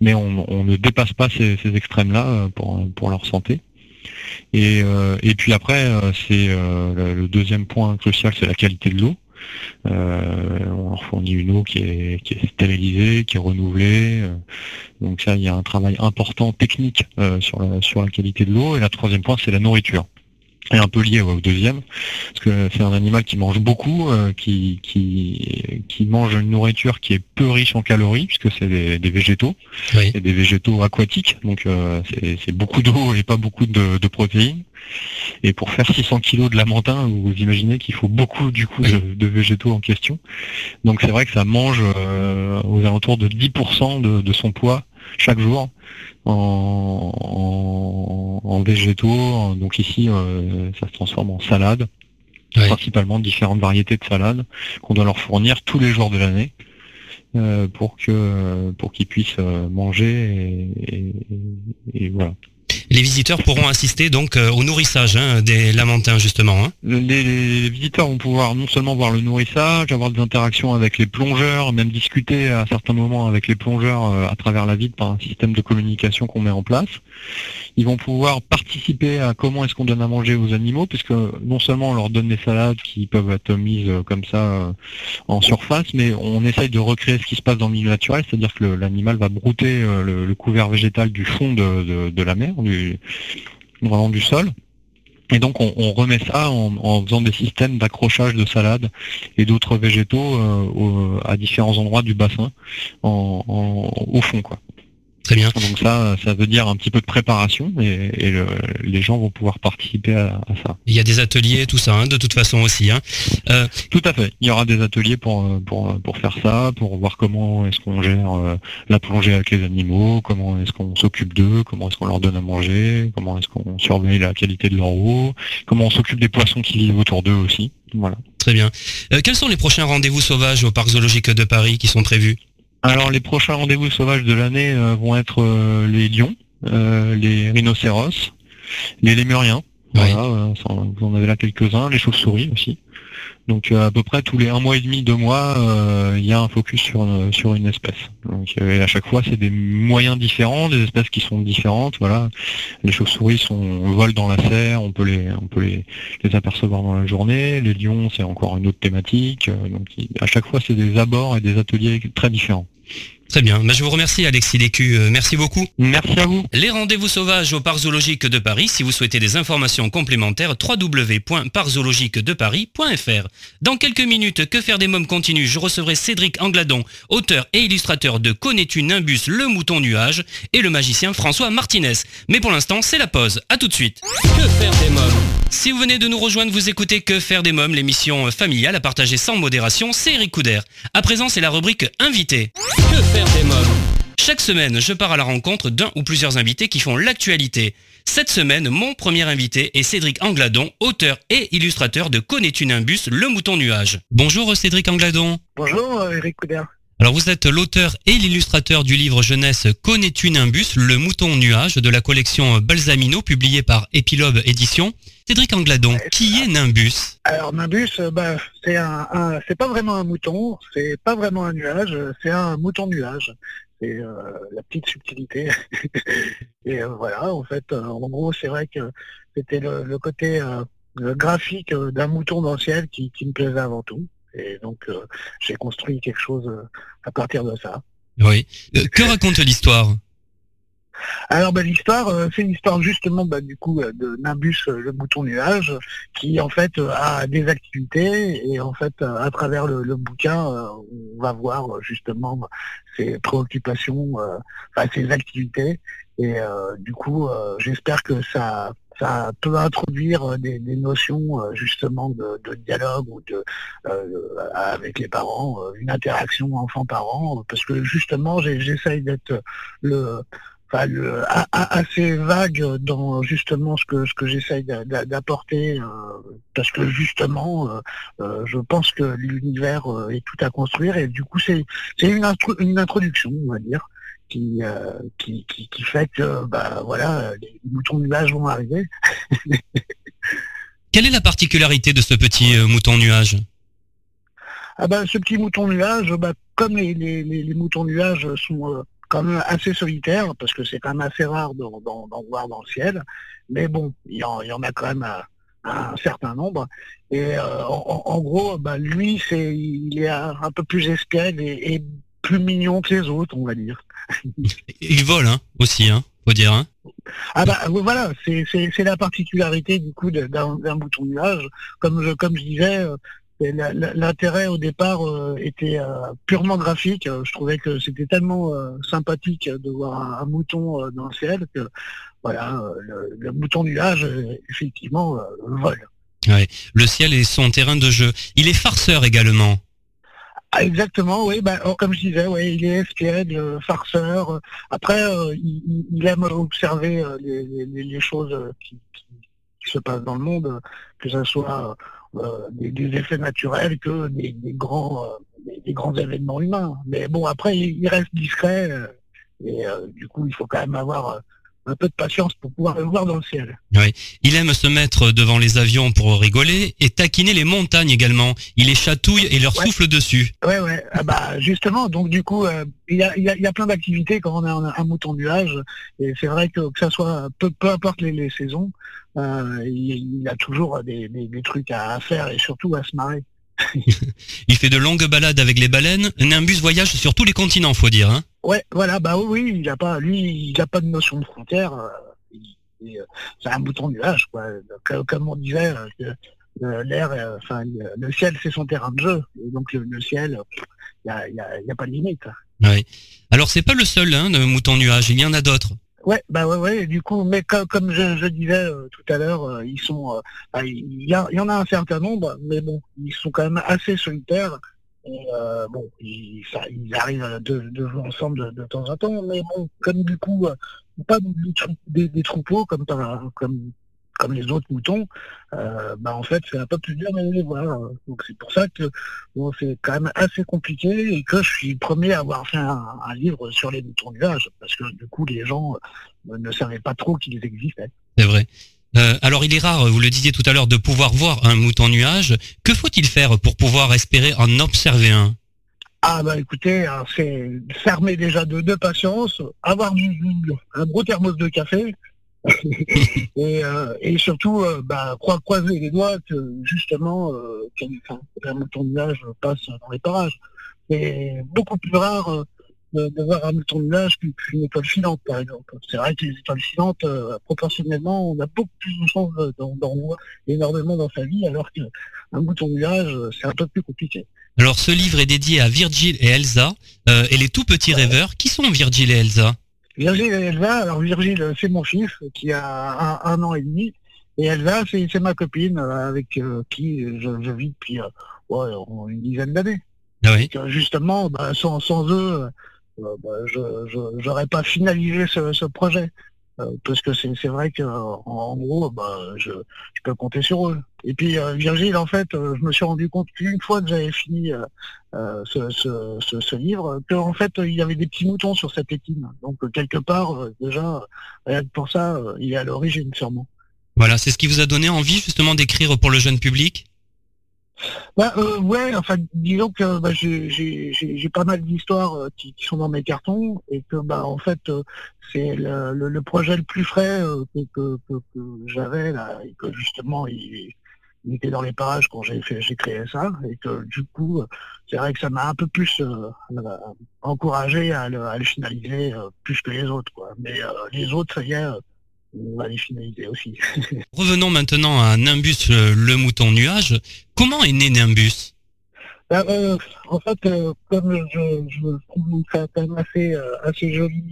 Speaker 4: mais on, ne dépasse pas ces, extrêmes-là euh, pour, leur santé. Et, puis après, c'est le deuxième point crucial, c'est la qualité de l'eau. on leur fournit une eau qui est, qui est stérilisée, qui est renouvelée. donc ça, il y a un travail important technique sur, la, sur la qualité de l'eau. Et la troisième point, c'est la nourriture est un peu lié au deuxième, parce que c'est un animal qui mange beaucoup, euh, qui, qui, qui mange une nourriture qui est peu riche en calories, puisque c'est des, végétaux, et des végétaux aquatiques, donc euh, c'est beaucoup d'eau et pas beaucoup de, protéines. Et pour faire 600 kilos de lamentin, vous imaginez qu'il faut beaucoup du coup de, végétaux en question. Donc c'est vrai que ça mange euh, aux alentours de 10% de, de son poids chaque jour en, végétaux. Donc ici, euh, ça se transforme en salade, principalement différentes variétés de salades qu'on doit leur fournir tous les jours de l'année. Euh, pour que pour qu'ils puissent euh, manger et voilà
Speaker 1: les visiteurs pourront assister donc euh, au nourrissage hein, des lamantins justement. Hein.
Speaker 4: Les, visiteurs vont pouvoir non seulement voir le nourrissage, avoir des interactions avec les plongeurs, même discuter à certains moments avec les plongeurs euh, à travers la vide par un système de communication qu'on met en place. Ils vont pouvoir participer à comment est-ce qu'on donne à manger aux animaux, puisque non seulement on leur donne des salades qui peuvent être mises euh, comme ça en surface, mais on essaye de recréer ce qui se passe dans le milieu naturel, c'est-à-dire que l'animal va brouter le, couvert végétal du fond de, la mer, vraiment du sol. Et donc on, remet ça en, faisant des systèmes d'accrochage de salade et d'autres végétaux euh, à différents endroits du bassin au fond quoi.
Speaker 1: Très bien.
Speaker 4: Donc ça, ça veut dire un petit peu de préparation et, les gens vont pouvoir participer à, ça.
Speaker 1: Il y a des ateliers, tout ça, hein, de toute façon aussi. Hein.
Speaker 4: Euh, tout à fait. Il y aura des ateliers pour, pour, pour faire ça, pour voir comment est-ce qu'on gère euh, la plongée avec les animaux, comment est-ce qu'on s'occupe d'eux, comment est-ce qu'on leur donne à manger, comment est-ce qu'on surveille la qualité de leur eau, comment on s'occupe des poissons qui vivent autour d'eux aussi. Voilà.
Speaker 1: Très bien. Euh, quels sont les prochains rendez-vous sauvages au parc zoologique de Paris qui sont prévus?
Speaker 4: Alors les prochains rendez-vous sauvages de l'année euh, vont être euh, les lions, euh, les rhinocéros, les lémuriens. Voilà, vous en avez là quelques-uns, les chauves-souris aussi. Donc à peu près tous les un mois et demi, deux mois, il y a un focus sur, sur une espèce. Donc et à chaque fois, c'est des moyens différents, des espèces qui sont différentes. Voilà, les chauves-souris sont volent dans la serre, on peut les on peut les, les apercevoir dans la journée. Les lions, c'est encore une autre thématique. Donc à chaque fois, c'est des abords et des ateliers très différents.
Speaker 1: Très bien. Bah, je vous remercie Alexis Lécu. Euh, merci beaucoup.
Speaker 4: Merci à vous.
Speaker 1: Les rendez-vous sauvages au Parc zoologique de Paris. Si vous souhaitez des informations complémentaires, www.parczoologiquedeparis.fr. Dans quelques minutes, Que faire des mômes continue. Je recevrai Cédric Angladon, auteur et illustrateur de Connais-tu Nimbus, le mouton nuage, et le magicien François Martinez. Mais pour l'instant, c'est la pause. À tout de suite. Que faire des mômes Si vous venez de nous rejoindre, vous écoutez Que faire des mômes, l'émission familiale à partager sans modération. C'est Eric Couder. À présent, c'est la rubrique Invité. Que des Chaque semaine, je pars à la rencontre d'un ou plusieurs invités qui font l'actualité. Cette semaine, mon premier invité est Cédric Angladon, auteur et illustrateur de Connais-tu Nimbus, le mouton nuage? Bonjour Cédric Angladon.
Speaker 5: Bonjour euh, Eric Couder.
Speaker 1: Alors vous êtes l'auteur et l'illustrateur du livre jeunesse Connais-tu Nimbus, le mouton nuage de la collection Balsamino publiée par Epilobe Édition. Cédric Angladon, qui est Nimbus?
Speaker 5: Alors Nimbus, euh, bah, c'est un, c'est pas vraiment un mouton, c'est pas vraiment un nuage, c'est un mouton nuage. C'est euh, la petite subtilité. <laughs> et euh, voilà, en fait, en gros, c'est vrai que c'était le, côté graphique d'un mouton dans le ciel qui, qui, me plaisait avant tout. Et donc, j'ai construit quelque chose à partir de ça.
Speaker 1: Oui. que raconte l'histoire?
Speaker 5: Alors bah, l'histoire, euh, c'est l'histoire justement bah, du coup euh, de Nimbus, euh, le bouton nuage, qui en fait a des activités et en fait à travers le, bouquin, on va voir justement ses préoccupations, enfin, ses activités. Et du coup, j'espère que ça ça peut introduire des, notions justement de, dialogue ou de avec les parents, une interaction enfant-parent, parce que justement j'essaye d'être le assez vague dans justement ce que ce que j'essaye d'apporter parce que justement je pense que l'univers est tout à construire et du coup c'est c'est une introduction on va dire qui, qui, qui, fait que bah voilà les moutons nuages vont arriver <laughs>
Speaker 1: Quelle est la particularité de ce petit euh, mouton nuage?
Speaker 5: Ah ben, Ce petit mouton nuage, bah, comme les, les, moutons nuages sont euh, quand même assez solitaires, parce que c'est quand même assez rare d'en voir dans le ciel, mais bon, il y, en, a quand même un, certain nombre. Et euh, en, gros, bah, lui, c'est il est un, peu plus espiègle et, plus mignon que les autres, on va dire. <laughs>
Speaker 1: il vole hein, aussi, hein dire. Hein
Speaker 5: ah bah voilà, c'est la particularité du coup d'un bouton nuage. Comme je, comme je disais, euh, l'intérêt au départ euh, était euh, purement graphique. Je trouvais que c'était tellement sympathique de voir un, mouton dans le ciel que voilà, le, le bouton nuage effectivement vole.
Speaker 1: Ouais. Le ciel est son terrain de jeu. Il est farceur également.
Speaker 5: Ah, exactement, oui. Bah, comme je disais, ouais, il est espiègle, farceur. Après, euh, il, aime observer euh, les, choses euh, qui, se passent dans le monde, que ce soit des, effets naturels que des, grands, des, grands événements humains. Mais bon, après, il, reste discret. et du coup, il faut quand même avoir un peu de patience pour pouvoir le voir dans le ciel.
Speaker 1: Oui. Il aime se mettre devant les avions pour rigoler et taquiner les montagnes également. Il les chatouille et leur souffle dessus.
Speaker 5: Ouais, ouais. Ah bah, justement, donc du coup, euh, il y, a, y, a, plein d'activités quand on a un, mouton nuage. Et c'est vrai que que ça soit peu, peu importe les, saisons, euh, il, a toujours des, trucs à faire et surtout à se marrer. <laughs>
Speaker 1: il fait de longues balades avec les baleines. Nimbus voyage sur tous les continents, faut dire. Hein
Speaker 5: Ouais, voilà, bah oui, il a pas, lui, il n'a pas de notion de frontière. Euh, euh, c'est un bouton nuage, quoi. Comme, on disait, euh, l'air, enfin, le ciel, c'est son terrain de jeu. donc le, ciel, il n'y a, pas de limite.
Speaker 1: Oui. Alors c'est pas le seul, hein, le mouton nuage. Il y en a d'autres.
Speaker 5: Ouais, bah ouais, ouais. Du coup, mais comme, je, disais tout à l'heure, ils sont, bah, il y, y, en a un certain nombre, mais bon, ils sont quand même assez solitaires. Euh, bon, ils, arrivent de, jouer ensemble de, temps en temps, mais bon, comme du coup, euh, pas des, des, troupeaux comme, comme, comme les autres moutons, euh, bah en fait c'est un peu plus dur de les voir. Donc c'est pour ça que bon, c'est quand même assez compliqué et que je suis le premier à avoir fait un, livre sur les moutons nuages, parce que du coup les gens ne savaient pas trop qu'ils existaient.
Speaker 1: C'est vrai. Euh, alors il est rare, vous le disiez tout à l'heure, de pouvoir voir un mouton nuage. Que faut-il faire pour pouvoir espérer en observer un?
Speaker 5: Ah bah écoutez, hein, c'est fermer déjà de, de patience, avoir du, un gros thermos de café <laughs> euh, et, surtout euh, bah, croiser les doigts que justement qu'un mouton nuage passe dans les parages. C'est beaucoup plus rare de, voir un mouton de nuage qu'une étoile filante, par exemple. C'est vrai que les étoiles filantes, euh, proportionnellement, on a beaucoup plus de chances d'en voir énormément dans sa vie, alors qu'un mouton de nuage, c'est un peu plus compliqué.
Speaker 1: Alors, ce livre est dédié à Virgile et Elsa, euh, et les tout petits rêveurs. Qui sont Virgile et Elsa?
Speaker 5: Virgile et Elsa, alors Virgile, c'est mon fils, qui a un, an et demi, et Elsa, c'est ma copine, euh, avec qui je, vis depuis une dizaine d'années. Ah oui. justement, bah, sans, sans, eux, euh, bah, je n'aurais pas finalisé ce, projet. Euh, parce que c'est vrai que en, gros, bah, je, peux compter sur eux. Et puis euh, Virgile, en fait, je me suis rendu compte qu'une fois que j'avais fini ce, livre, qu'en fait, il y avait des petits moutons sur cette étine. Donc quelque part, déjà, pour ça, il est à l'origine sûrement.
Speaker 1: Voilà, c'est ce qui vous a donné envie justement d'écrire pour le jeune public?
Speaker 5: Bah, euh, ouais, enfin, disons que bah, j'ai pas mal d'histoires euh, qui, sont dans mes cartons et que, bah, en fait, euh, c'est le, projet le plus frais que, j'avais là et que justement il, était dans les parages quand j'ai j'ai créé ça et que du coup, c'est vrai que ça m'a un peu plus encouragé à le, à le finaliser plus que les autres, quoi. Mais les autres, ça y est on va les finaliser aussi. <laughs>
Speaker 1: Revenons maintenant à Nimbus, euh, le mouton nuage. Comment est né Nimbus?
Speaker 5: Euh, en fait, euh, comme je, trouve ça quand même assez, assez joli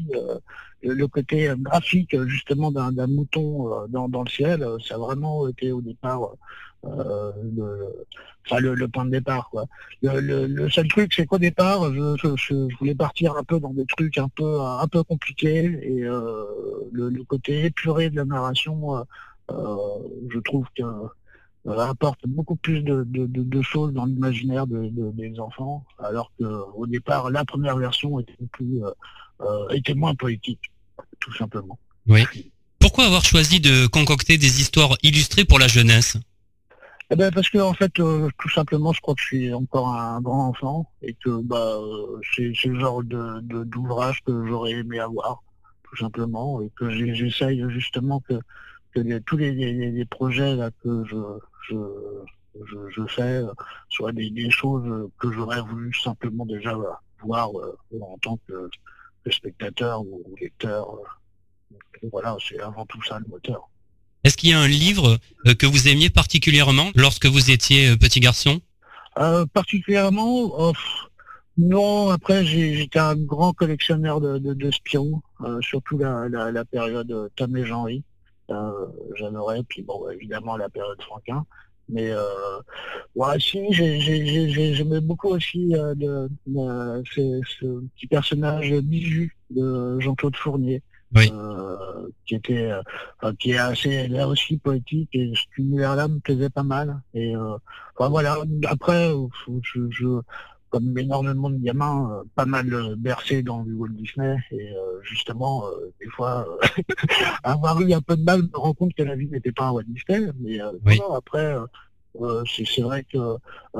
Speaker 5: le côté graphique justement d'un mouton dans, dans, le ciel, ça a vraiment été au départ le, enfin, le, point de départ. Quoi. Le, seul truc, c'est qu'au départ, je, voulais partir un peu dans des trucs un peu un peu compliqués et le, côté épuré de la narration, je trouve que apporte beaucoup plus de, choses dans l'imaginaire des enfants, alors qu'au départ, la première version était, plus, euh, euh, était moins poétique, tout simplement.
Speaker 1: Oui. Pourquoi avoir choisi de concocter des histoires illustrées pour la jeunesse?
Speaker 5: Eh ben parce que en fait, euh, tout simplement, je crois que je suis encore un grand enfant et que bah, c'est le genre de d'ouvrage que j'aurais aimé avoir, tout simplement, et que j'essaye justement que, tous les, projets que je, je, je, fais, soit des, choses que j'aurais voulu simplement déjà voir euh, en tant que, spectateur ou lecteur. voilà, c'est avant tout ça le moteur.
Speaker 1: Est-ce qu'il y a un livre euh, que vous aimiez particulièrement lorsque vous étiez euh, petit garçon?
Speaker 5: Particulièrement, oh, non. Après, j'étais un grand collectionneur de, de, surtout la, la, période Tom et Jean-Ry. J'adorais, puis bon, évidemment la période Franquin. Mais euh, ouais, si, j'aimais beaucoup aussi euh, de, ce, petit personnage Bijou de Jean-Claude Fournier. Euh, qui était euh, qui est assez là aussi poétique et cet univers-là me plaisait pas mal et enfin voilà après je, je, comme énormément de gamins, euh, pas mal euh, bercés dans du Walt Disney. Et euh, justement, des fois, <laughs> avoir eu un peu de mal, me rendre compte que la vie n'était pas un Walt Disney. Mais après, c'est vrai que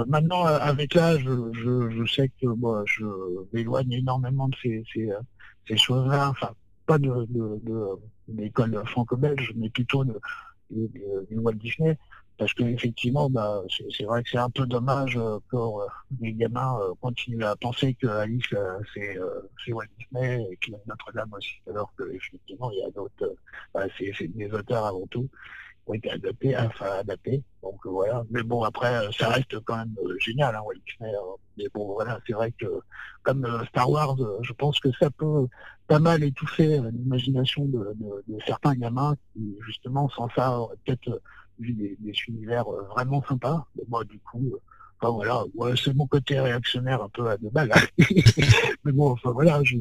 Speaker 5: maintenant, avec l'âge, je, sais que moi, je m'éloigne énormément de ces, ces, choses-là. Enfin, pas de, l'école franco-belge, mais plutôt de, Walt Disney. Parce qu'effectivement, bah, c'est vrai que c'est un peu dommage euh, pour euh, les gamins euh, continuent à penser que Alice c'est Walt Disney et que Notre-Dame aussi, alors qu'effectivement il y a d'autres, bah, c'est des auteurs avant tout ont été adaptés, enfin adaptés. Donc voilà. Mais bon après, ça reste quand même génial, hein, Disney. Hein. Mais bon voilà, c'est vrai que comme Star Wars, je pense que ça peut pas mal étouffer l'imagination de, certains gamins qui justement sans ça peut-être des, des, univers euh, vraiment sympas. Mais moi, du coup, euh, enfin voilà, c'est mon côté réactionnaire un peu à deux balles. Hein. <laughs> <laughs> mais bon, enfin voilà, je,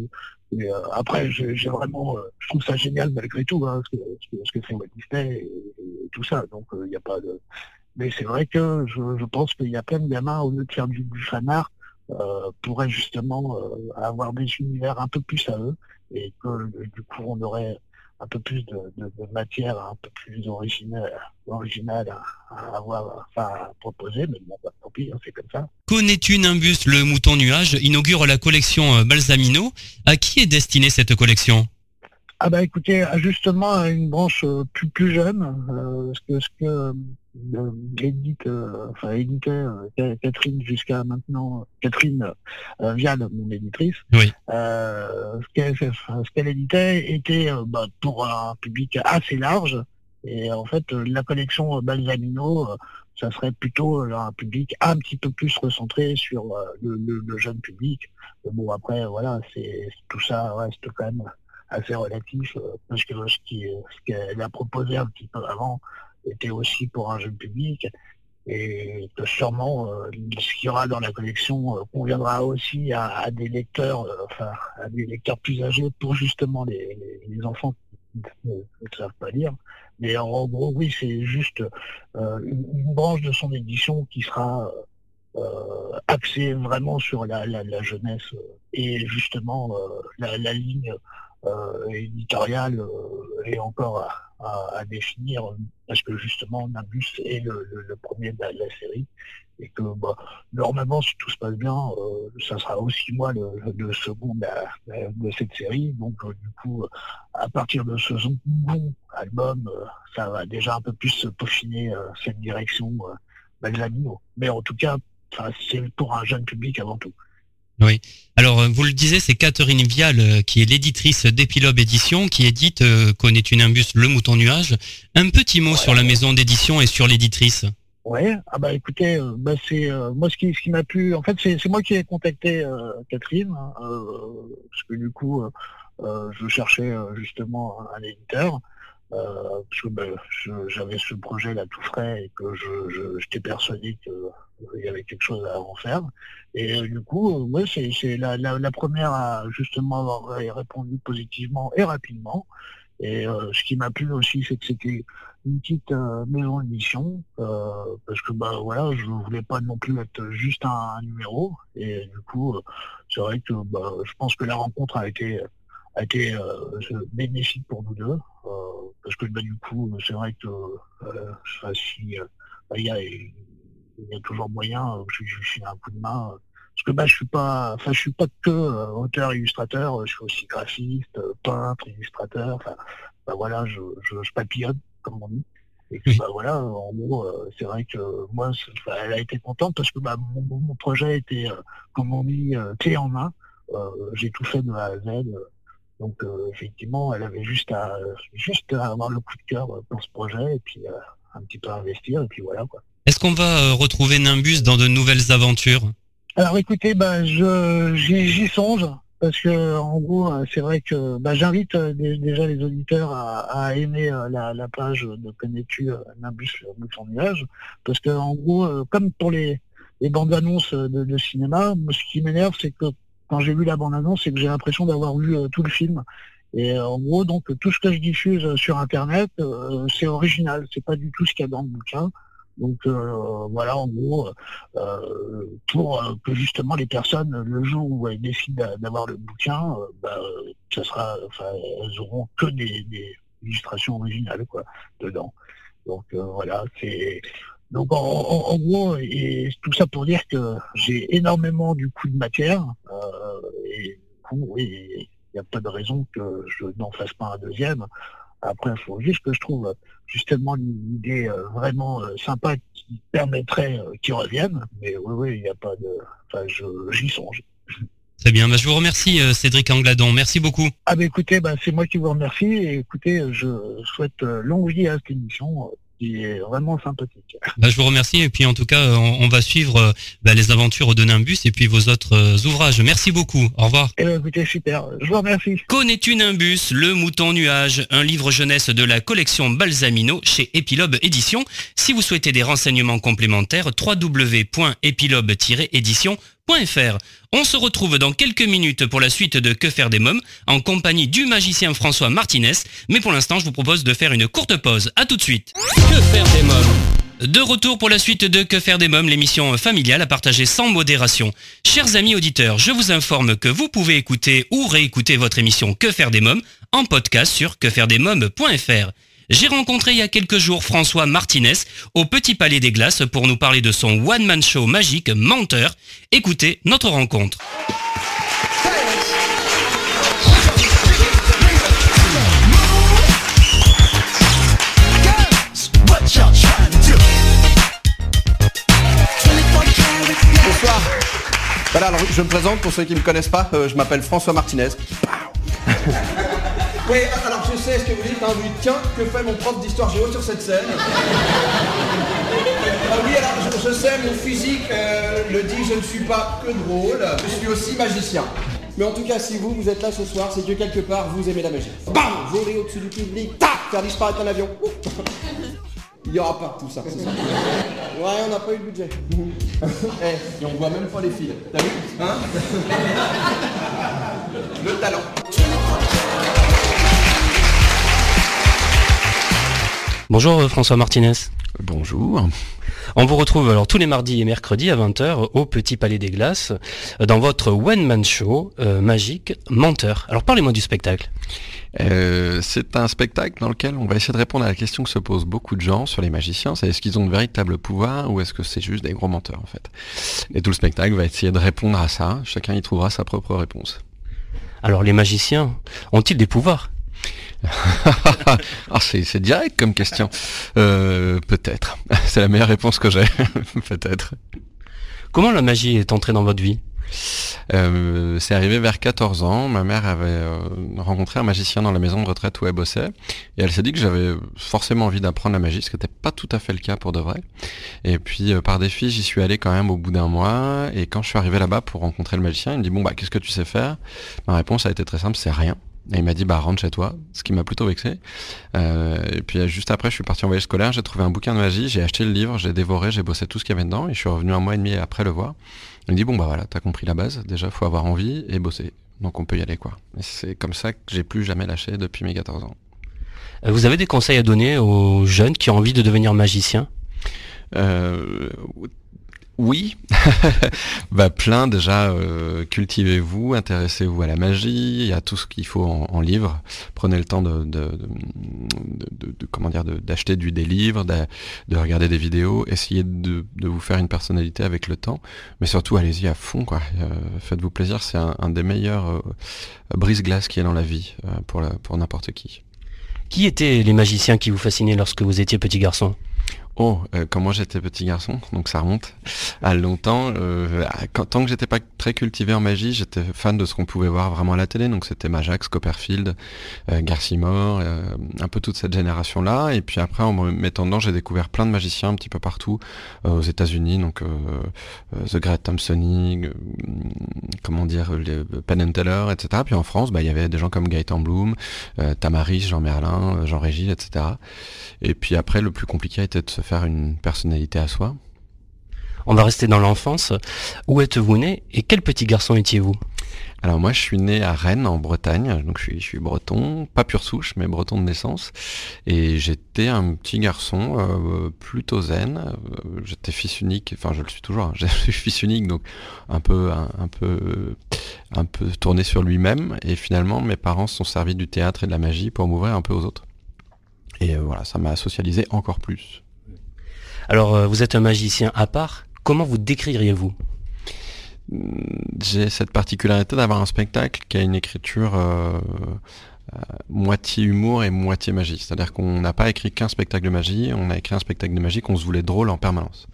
Speaker 5: euh, après, j'ai vraiment, je trouve ça génial malgré tout, hein, ce, que, ce, que, fait Walt Disney et, tout ça. Donc, il n'y a pas de. Mais c'est vrai que je, je pense qu'il y a plein de gamins, au lieu de faire du, du fan art, euh, pourraient justement avoir des univers un peu plus à eux et que du coup on aurait un peu plus de, matière un peu plus originale, à, avoir, à proposer, mais bon, bah, tant pis, hein, c'est comme ça.
Speaker 1: Connais-tu Nimbus, le mouton nuage, inaugure la collection euh, Balsamino. À qui est destinée cette collection?
Speaker 5: Ah bah écoutez, justement à une branche euh, plus, plus jeune, euh, que ce que édite, enfin éditait Catherine jusqu'à maintenant, Catherine Vial, mon éditrice, ce qu'elle éditait était bah, pour un public assez large. Et en fait, la collection Balsamino, ça serait plutôt un public un petit peu plus recentré sur le, jeune public. bon après, voilà, c'est tout ça reste quand même assez relatif, euh, parce que ce qu'elle a proposé un petit peu avant était aussi pour un jeune public, et que sûrement euh, ce qu'il y aura dans la collection euh, conviendra aussi à, des lecteurs, enfin à des lecteurs plus âgés pour justement les, enfants qui ne, savent pas lire. Mais en, gros, oui, c'est juste une, branche de son édition qui sera axée vraiment sur la, jeunesse et justement la, ligne euh, éditoriale euh, est encore à, définir parce que justement Nimbus est le, premier de la, série et que bah, normalement si tout se passe bien euh, ça sera aussi moi le, second de, cette série. Donc du coup à partir de ce second album ça va déjà un peu plus se peaufiner cette direction Balsamino. Mais en tout cas c'est pour un jeune public avant tout
Speaker 1: oui. Alors, euh, vous le disiez, c'est Catherine Vial euh, qui est l'éditrice d'Epilobe Édition, qui édite euh, Connaît une imbus Le Mouton Nuage. Un petit mot sur la maison d'édition et sur l'éditrice.
Speaker 5: Oui, ah bah écoutez, bah c'est moi ce qui, ce qui m'a plu, en fait c'est moi qui ai contacté Catherine, hein, parce que du coup je cherchais justement un éditeur. Parce que ben, j'avais ce projet là tout frais et que j'étais persuadé qu'il y avait quelque chose à en faire. Et du coup, ouais, c'est la, première à justement avoir répondu positivement et rapidement. Et ce qui m'a plu aussi, c'est que c'était une petite euh, maison d'édition euh, parce que bah voilà je voulais pas non plus être juste un, numéro et du coup euh, c'est vrai que bah, je pense que la rencontre a été a été bénéfique pour nous deux parce que bah, du coup c'est vrai que si bah, il y, a, y a toujours moyen que je, je un coup de main parce que bah je suis pas enfin je suis pas que auteur illustrateur je suis aussi graphiste peintre illustrateur enfin bah voilà je, je, je papillonne comme on dit. Et que, bah, voilà, en gros, euh, c'est vrai que moi, elle a été contente parce que bah, mon, projet était, euh, comme on dit, euh, clé en main. J'ai tout fait de A à Z. donc effectivement, elle avait juste à juste avoir le coup de cœur pour ce projet et puis un petit peu investir et puis voilà quoi.
Speaker 1: Est-ce qu'on va retrouver Nimbus dans de nouvelles aventures?
Speaker 5: Alors écoutez, bah, j'y songe parce que en gros, euh, c'est vrai que bah, j'invite euh, déjà les auditeurs à, aimer euh, la, page de Connais-tu Nimbus bouton nuage, parce que en gros, comme pour les, bandes annonces de, cinéma, ce qui m'énerve, c'est que quand j'ai vu la bande annonce, c'est que j'ai l'impression d'avoir vu tout le film. Et en gros, donc tout ce que je diffuse sur Internet, c'est original, c'est pas du tout ce qu'il y a dans le bouquin. Donc euh, voilà, en gros, euh, pour euh, que justement les personnes, le jour où elles décident d'avoir le bouquin, bah, ça sera, enfin, elles auront que des, illustrations originales quoi dedans. Donc voilà, c'est donc en, gros, et tout ça pour dire que j'ai énormément du coup de matière et il n'y a pas de raison que je n'en fasse pas un deuxième. Après, il faut juste que je trouve justement une idée euh, vraiment euh, sympa qui permettrait euh, qu'ils reviennent. Mais oui, oui, il n'y a pas de. Enfin, j'y songe.
Speaker 1: Très bien, bah, je vous remercie Cédric Angladon, merci beaucoup.
Speaker 5: Ah bah écoutez, bah, c'est moi qui vous remercie et écoutez, je souhaite longue vie à cette émission est vraiment sympathique.
Speaker 1: Bah, je vous remercie et puis en tout cas on, va suivre euh, bah, les aventures de Nimbus et puis vos autres euh, ouvrages. Merci beaucoup. Au revoir.
Speaker 5: Eh ben, écoutez, super. Je vous remercie.
Speaker 1: Connais-tu Nimbus, le mouton nuage, un livre jeunesse de la collection Balsamino chez Epilobe Édition. Si vous souhaitez des renseignements complémentaires, www.epilobe-édition.com on se retrouve dans quelques minutes pour la suite de Que faire des mômes en compagnie du magicien François Martinez. Mais pour l'instant, je vous propose de faire une courte pause. A tout de suite. Que faire des mômes de retour pour la suite de Que faire des mômes, l'émission familiale à partager sans modération. Chers amis auditeurs, je vous informe que vous pouvez écouter ou réécouter votre émission Que faire des mômes en podcast sur quefairedesmômes.fr. J'ai rencontré il y a quelques jours François Martinez au Petit Palais des Glaces pour nous parler de son one-man show magique Menteur. Écoutez notre rencontre.
Speaker 6: Bonsoir. Voilà, alors je me présente pour ceux qui ne me connaissent pas, euh, je m'appelle François Martinez. Oui, alors je sais ce que vous dites, hein, vous dites, tiens, que fait mon prof d'histoire géo sur cette scène? Ah Oui, alors je, sais, mon physique euh, le dit, je ne suis pas que drôle, je suis aussi magicien. Mais en tout cas, si vous, vous êtes là ce soir, c'est que quelque part, vous aimez la magie. Bam Voler au-dessus du public, tac Faire disparaître un avion. <laughs> Il n'y aura pas tout ça. ça. Ouais, on n'a pas eu de budget. <laughs> eh, et on voit même pas les fils. T'as vu? Hein? <laughs> Le talent.
Speaker 1: Bonjour euh, François Martinez.
Speaker 7: Bonjour.
Speaker 1: On vous retrouve alors tous les mardis et mercredis à 20h au Petit Palais des Glaces euh, dans votre One Man Show euh, magique Menteur. Alors parlez-moi du spectacle.
Speaker 7: c'est un spectacle dans lequel on va essayer de répondre à la question que se posent beaucoup de gens sur les magiciens, c'est est-ce qu'ils ont de véritables pouvoirs ou est-ce que c'est juste des gros menteurs en fait? Et tout le spectacle va essayer de répondre à ça, chacun y trouvera sa propre réponse.
Speaker 1: Alors les magiciens ont-ils des pouvoirs? <laughs>
Speaker 7: ah, c'est direct comme question. Euh, peut-être. <laughs> C'est la meilleure réponse que j'ai. <laughs> Peut-être.
Speaker 1: Comment la magie est entrée dans votre vie?
Speaker 7: Euh, c'est arrivé vers 14 ans. Ma mère avait euh, rencontré un magicien dans la maison de retraite où elle bossait. Et elle s'est dit que j'avais forcément envie d'apprendre la magie, ce qui n'était pas tout à fait le cas pour de vrai. Et puis, par défi, j'y suis allé quand même au bout d'un mois. Et quand je suis arrivé là-bas pour rencontrer le magicien, il me dit, bon, bah, qu'est-ce que tu sais faire? Ma réponse a été très simple, c'est rien. Et il m'a dit bah rentre chez toi, ce qui m'a plutôt vexé. Euh, et puis juste après, je suis parti en voyage scolaire, j'ai trouvé un bouquin de magie, j'ai acheté le livre, j'ai dévoré, j'ai bossé tout ce qu'il y avait dedans, et je suis revenu un mois et demi après le voir. Il me dit bon bah voilà, t'as compris la base, déjà faut avoir envie et bosser, donc on peut y aller quoi. Et c'est comme ça que j'ai plus jamais lâché depuis mes 14 ans.
Speaker 1: Euh, vous avez des conseils à donner aux jeunes qui ont envie de devenir magiciens
Speaker 7: euh, oui, <laughs> bah plein déjà. Euh, cultivez-vous, intéressez-vous à la magie. A tout ce qu'il faut en, livre. Prenez le temps de, de, comment dire, d'acheter du des livres, de, regarder des vidéos. Essayez de, vous faire une personnalité avec le temps, mais surtout allez-y à fond quoi. Euh, faites-vous plaisir. C'est un, des meilleurs euh, brise-glace qui est dans la vie pour pour n'importe qui.
Speaker 1: Qui étaient les magiciens qui vous fascinaient lorsque vous étiez petit garçon?
Speaker 7: Oh, euh, quand moi j'étais petit garçon, donc ça remonte à longtemps. Euh, tant que j'étais pas très cultivé en magie, j'étais fan de ce qu'on pouvait voir vraiment à la télé. Donc c'était Majax, Copperfield, euh, Garcimore, euh, un peu toute cette génération-là. Et puis après, en dedans, j'ai découvert plein de magiciens un petit peu partout aux États-Unis. Donc The Great Thompsoning, comment dire, les Penn and Teller, etc. Puis en France, bah, il y avait des gens comme Gaëtan Bloom, Tamaris, Jean Merlin, Jean Régis, etc. Et puis après, le plus compliqué était de faire une personnalité à soi.
Speaker 1: On va rester dans l'enfance. Où êtes-vous né et quel petit garçon étiez-vous?
Speaker 7: Alors moi je suis né à Rennes en Bretagne, donc je suis, je suis breton, pas pure souche mais breton de naissance, et j'étais un petit garçon euh, plutôt zen, euh, j'étais fils unique, enfin je le suis toujours, hein. <laughs> je suis fils unique donc un peu un, peu un peu tourné sur lui-même, et finalement mes parents se sont servis du théâtre et de la magie pour m'ouvrir un peu aux autres. Et euh, voilà, ça m'a socialisé encore plus.
Speaker 1: Alors, euh, vous êtes un magicien à part. Comment vous décririez-vous?
Speaker 7: J'ai cette particularité d'avoir un spectacle qui a une écriture euh, moitié humour et moitié magie. C'est-à-dire qu'on n'a pas écrit qu'un spectacle de magie, on a écrit un spectacle de magie qu'on se voulait drôle en permanence.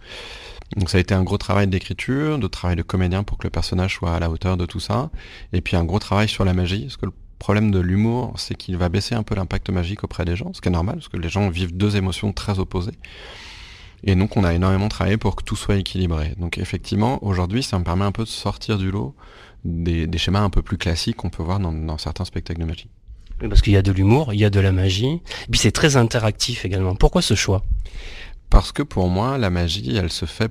Speaker 7: Donc ça a été un gros travail d'écriture, de travail de comédien pour que le personnage soit à la hauteur de tout ça, et puis un gros travail sur la magie, parce que le problème de l'humour, c'est qu'il va baisser un peu l'impact magique auprès des gens, ce qui est normal, parce que les gens vivent deux émotions très opposées. Et donc on a énormément travaillé pour que tout soit équilibré. Donc effectivement, aujourd'hui, ça me permet un peu de sortir du lot des, schémas un peu plus classiques qu'on peut voir dans, certains spectacles de magie.
Speaker 1: parce qu'il y a de l'humour, il y a de la magie, et puis c'est très interactif également. Pourquoi ce choix?
Speaker 7: Parce que pour moi, la magie, elle se fait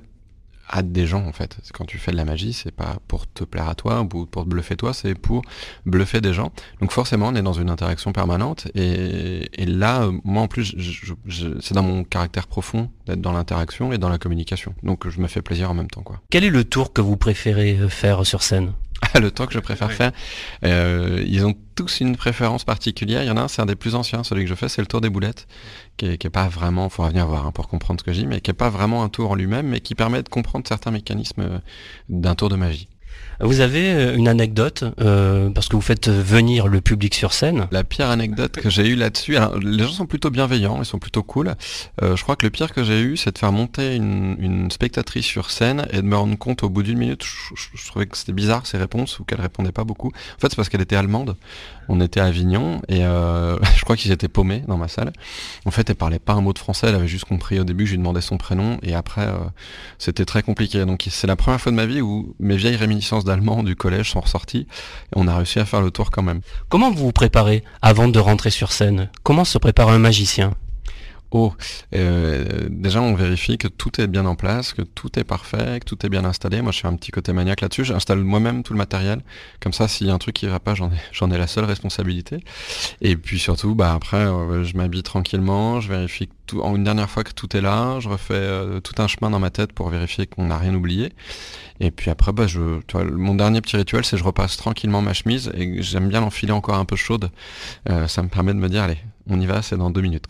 Speaker 7: à des gens en fait. Quand tu fais de la magie, c'est pas pour te plaire à toi ou pour te bluffer toi, c'est pour bluffer des gens. Donc forcément, on est dans une interaction permanente et, là, moi en plus, c'est dans mon caractère profond d'être dans l'interaction et dans la communication. Donc je me fais plaisir en même temps quoi.
Speaker 1: Quel est le tour que vous préférez euh, faire sur scène? <laughs>
Speaker 7: le tour que je préfère faire. Euh, ils ont tous une préférence particulière. Il y en a un, c'est un des plus anciens, celui que je fais, c'est le tour des boulettes, qui est, pas vraiment, il faudra venir voir hein, pour comprendre ce que je dis, mais qui est pas vraiment un tour en lui-même, mais qui permet de comprendre certains mécanismes euh, d'un tour de magie.
Speaker 1: Vous avez euh, une anecdote, euh, parce que vous faites venir le public sur scène
Speaker 7: La pire anecdote que j'ai eue là-dessus, les gens sont plutôt bienveillants, ils sont plutôt cool. Euh, je crois que le pire que j'ai eu, c'est de faire monter une, spectatrice sur scène et de me rendre compte au bout d'une minute, je, trouvais que c'était bizarre ses réponses ou qu'elle répondait pas beaucoup. En fait, c'est parce qu'elle était allemande. On était à Avignon et <laughs> je crois qu'ils étaient paumés dans ma salle. En fait, elle parlait pas un mot de français, elle avait juste compris au début, je lui demandais son prénom et après, c'était très compliqué. Donc c'est la première fois de ma vie où mes vieilles réminiscences allemands du collège sont ressortis et on a réussi à faire le tour quand même.
Speaker 1: Comment vous vous préparez avant de rentrer sur scène? Comment se prépare un magicien?
Speaker 7: Oh, euh, déjà on vérifie que tout est bien en place, que tout est parfait, que tout est bien installé. Moi je suis un petit côté maniaque là-dessus, j'installe moi-même tout le matériel. Comme ça s'il y a un truc qui va pas, j'en ai, la seule responsabilité. Et puis surtout, bah après euh, je m'habille tranquillement, je vérifie tout, une dernière fois que tout est là, je refais euh, tout un chemin dans ma tête pour vérifier qu'on n'a rien oublié. Et puis après, bah, je, mon dernier petit rituel, c'est je repasse tranquillement ma chemise et j'aime bien l'enfiler encore un peu chaude. ça me permet de me dire, allez, on y va, c'est dans deux minutes.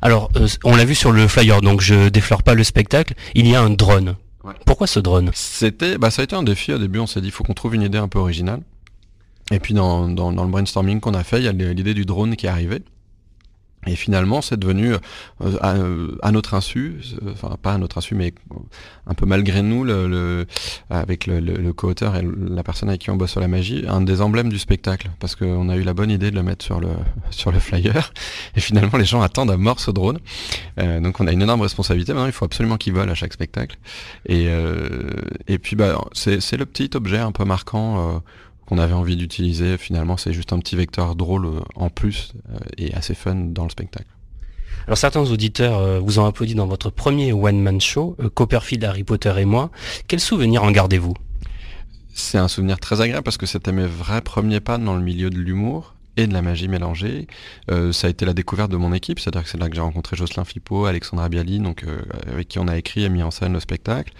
Speaker 1: Alors, euh, on l'a vu sur le flyer, donc je déflore pas le spectacle. Il y a un drone. Pourquoi ce drone?
Speaker 7: C'était, bah, ça a été un défi au début. On s'est dit, il faut qu'on trouve une idée un peu originale. Et puis dans, dans le brainstorming qu'on a fait, il y a l'idée du drone qui est arrivée. Et finalement, c'est devenu euh, à, notre insu, euh, enfin pas à notre insu, mais un peu malgré nous, le, avec le, le, co-auteur et la personne avec qui on bosse sur la magie, un des emblèmes du spectacle, parce qu'on a eu la bonne idée de le mettre sur le <laughs> sur le flyer. Et finalement, les gens attendent à mort ce drone. Euh, donc, on a une énorme responsabilité. Maintenant, il faut absolument qu'il vole à chaque spectacle. Et et puis, bah, c'est le petit objet un peu marquant qu'on avait envie d'utiliser. Finalement, c'est juste un petit vecteur drôle en plus et assez fun dans le spectacle.
Speaker 8: Alors certains auditeurs vous ont applaudi dans votre premier one-man show, Copperfield, Harry Potter et moi. Quel souvenir en gardez-vous?
Speaker 7: C'est un souvenir très agréable parce que c'était mes vrais premiers pas dans le milieu de l'humour et de la magie mélangée. Euh, ça a été la découverte de mon équipe, c'est-à-dire que c'est là que j'ai rencontré Jocelyn Flippot, Alexandra Bialy, donc euh, avec qui on a écrit et mis en scène le spectacle.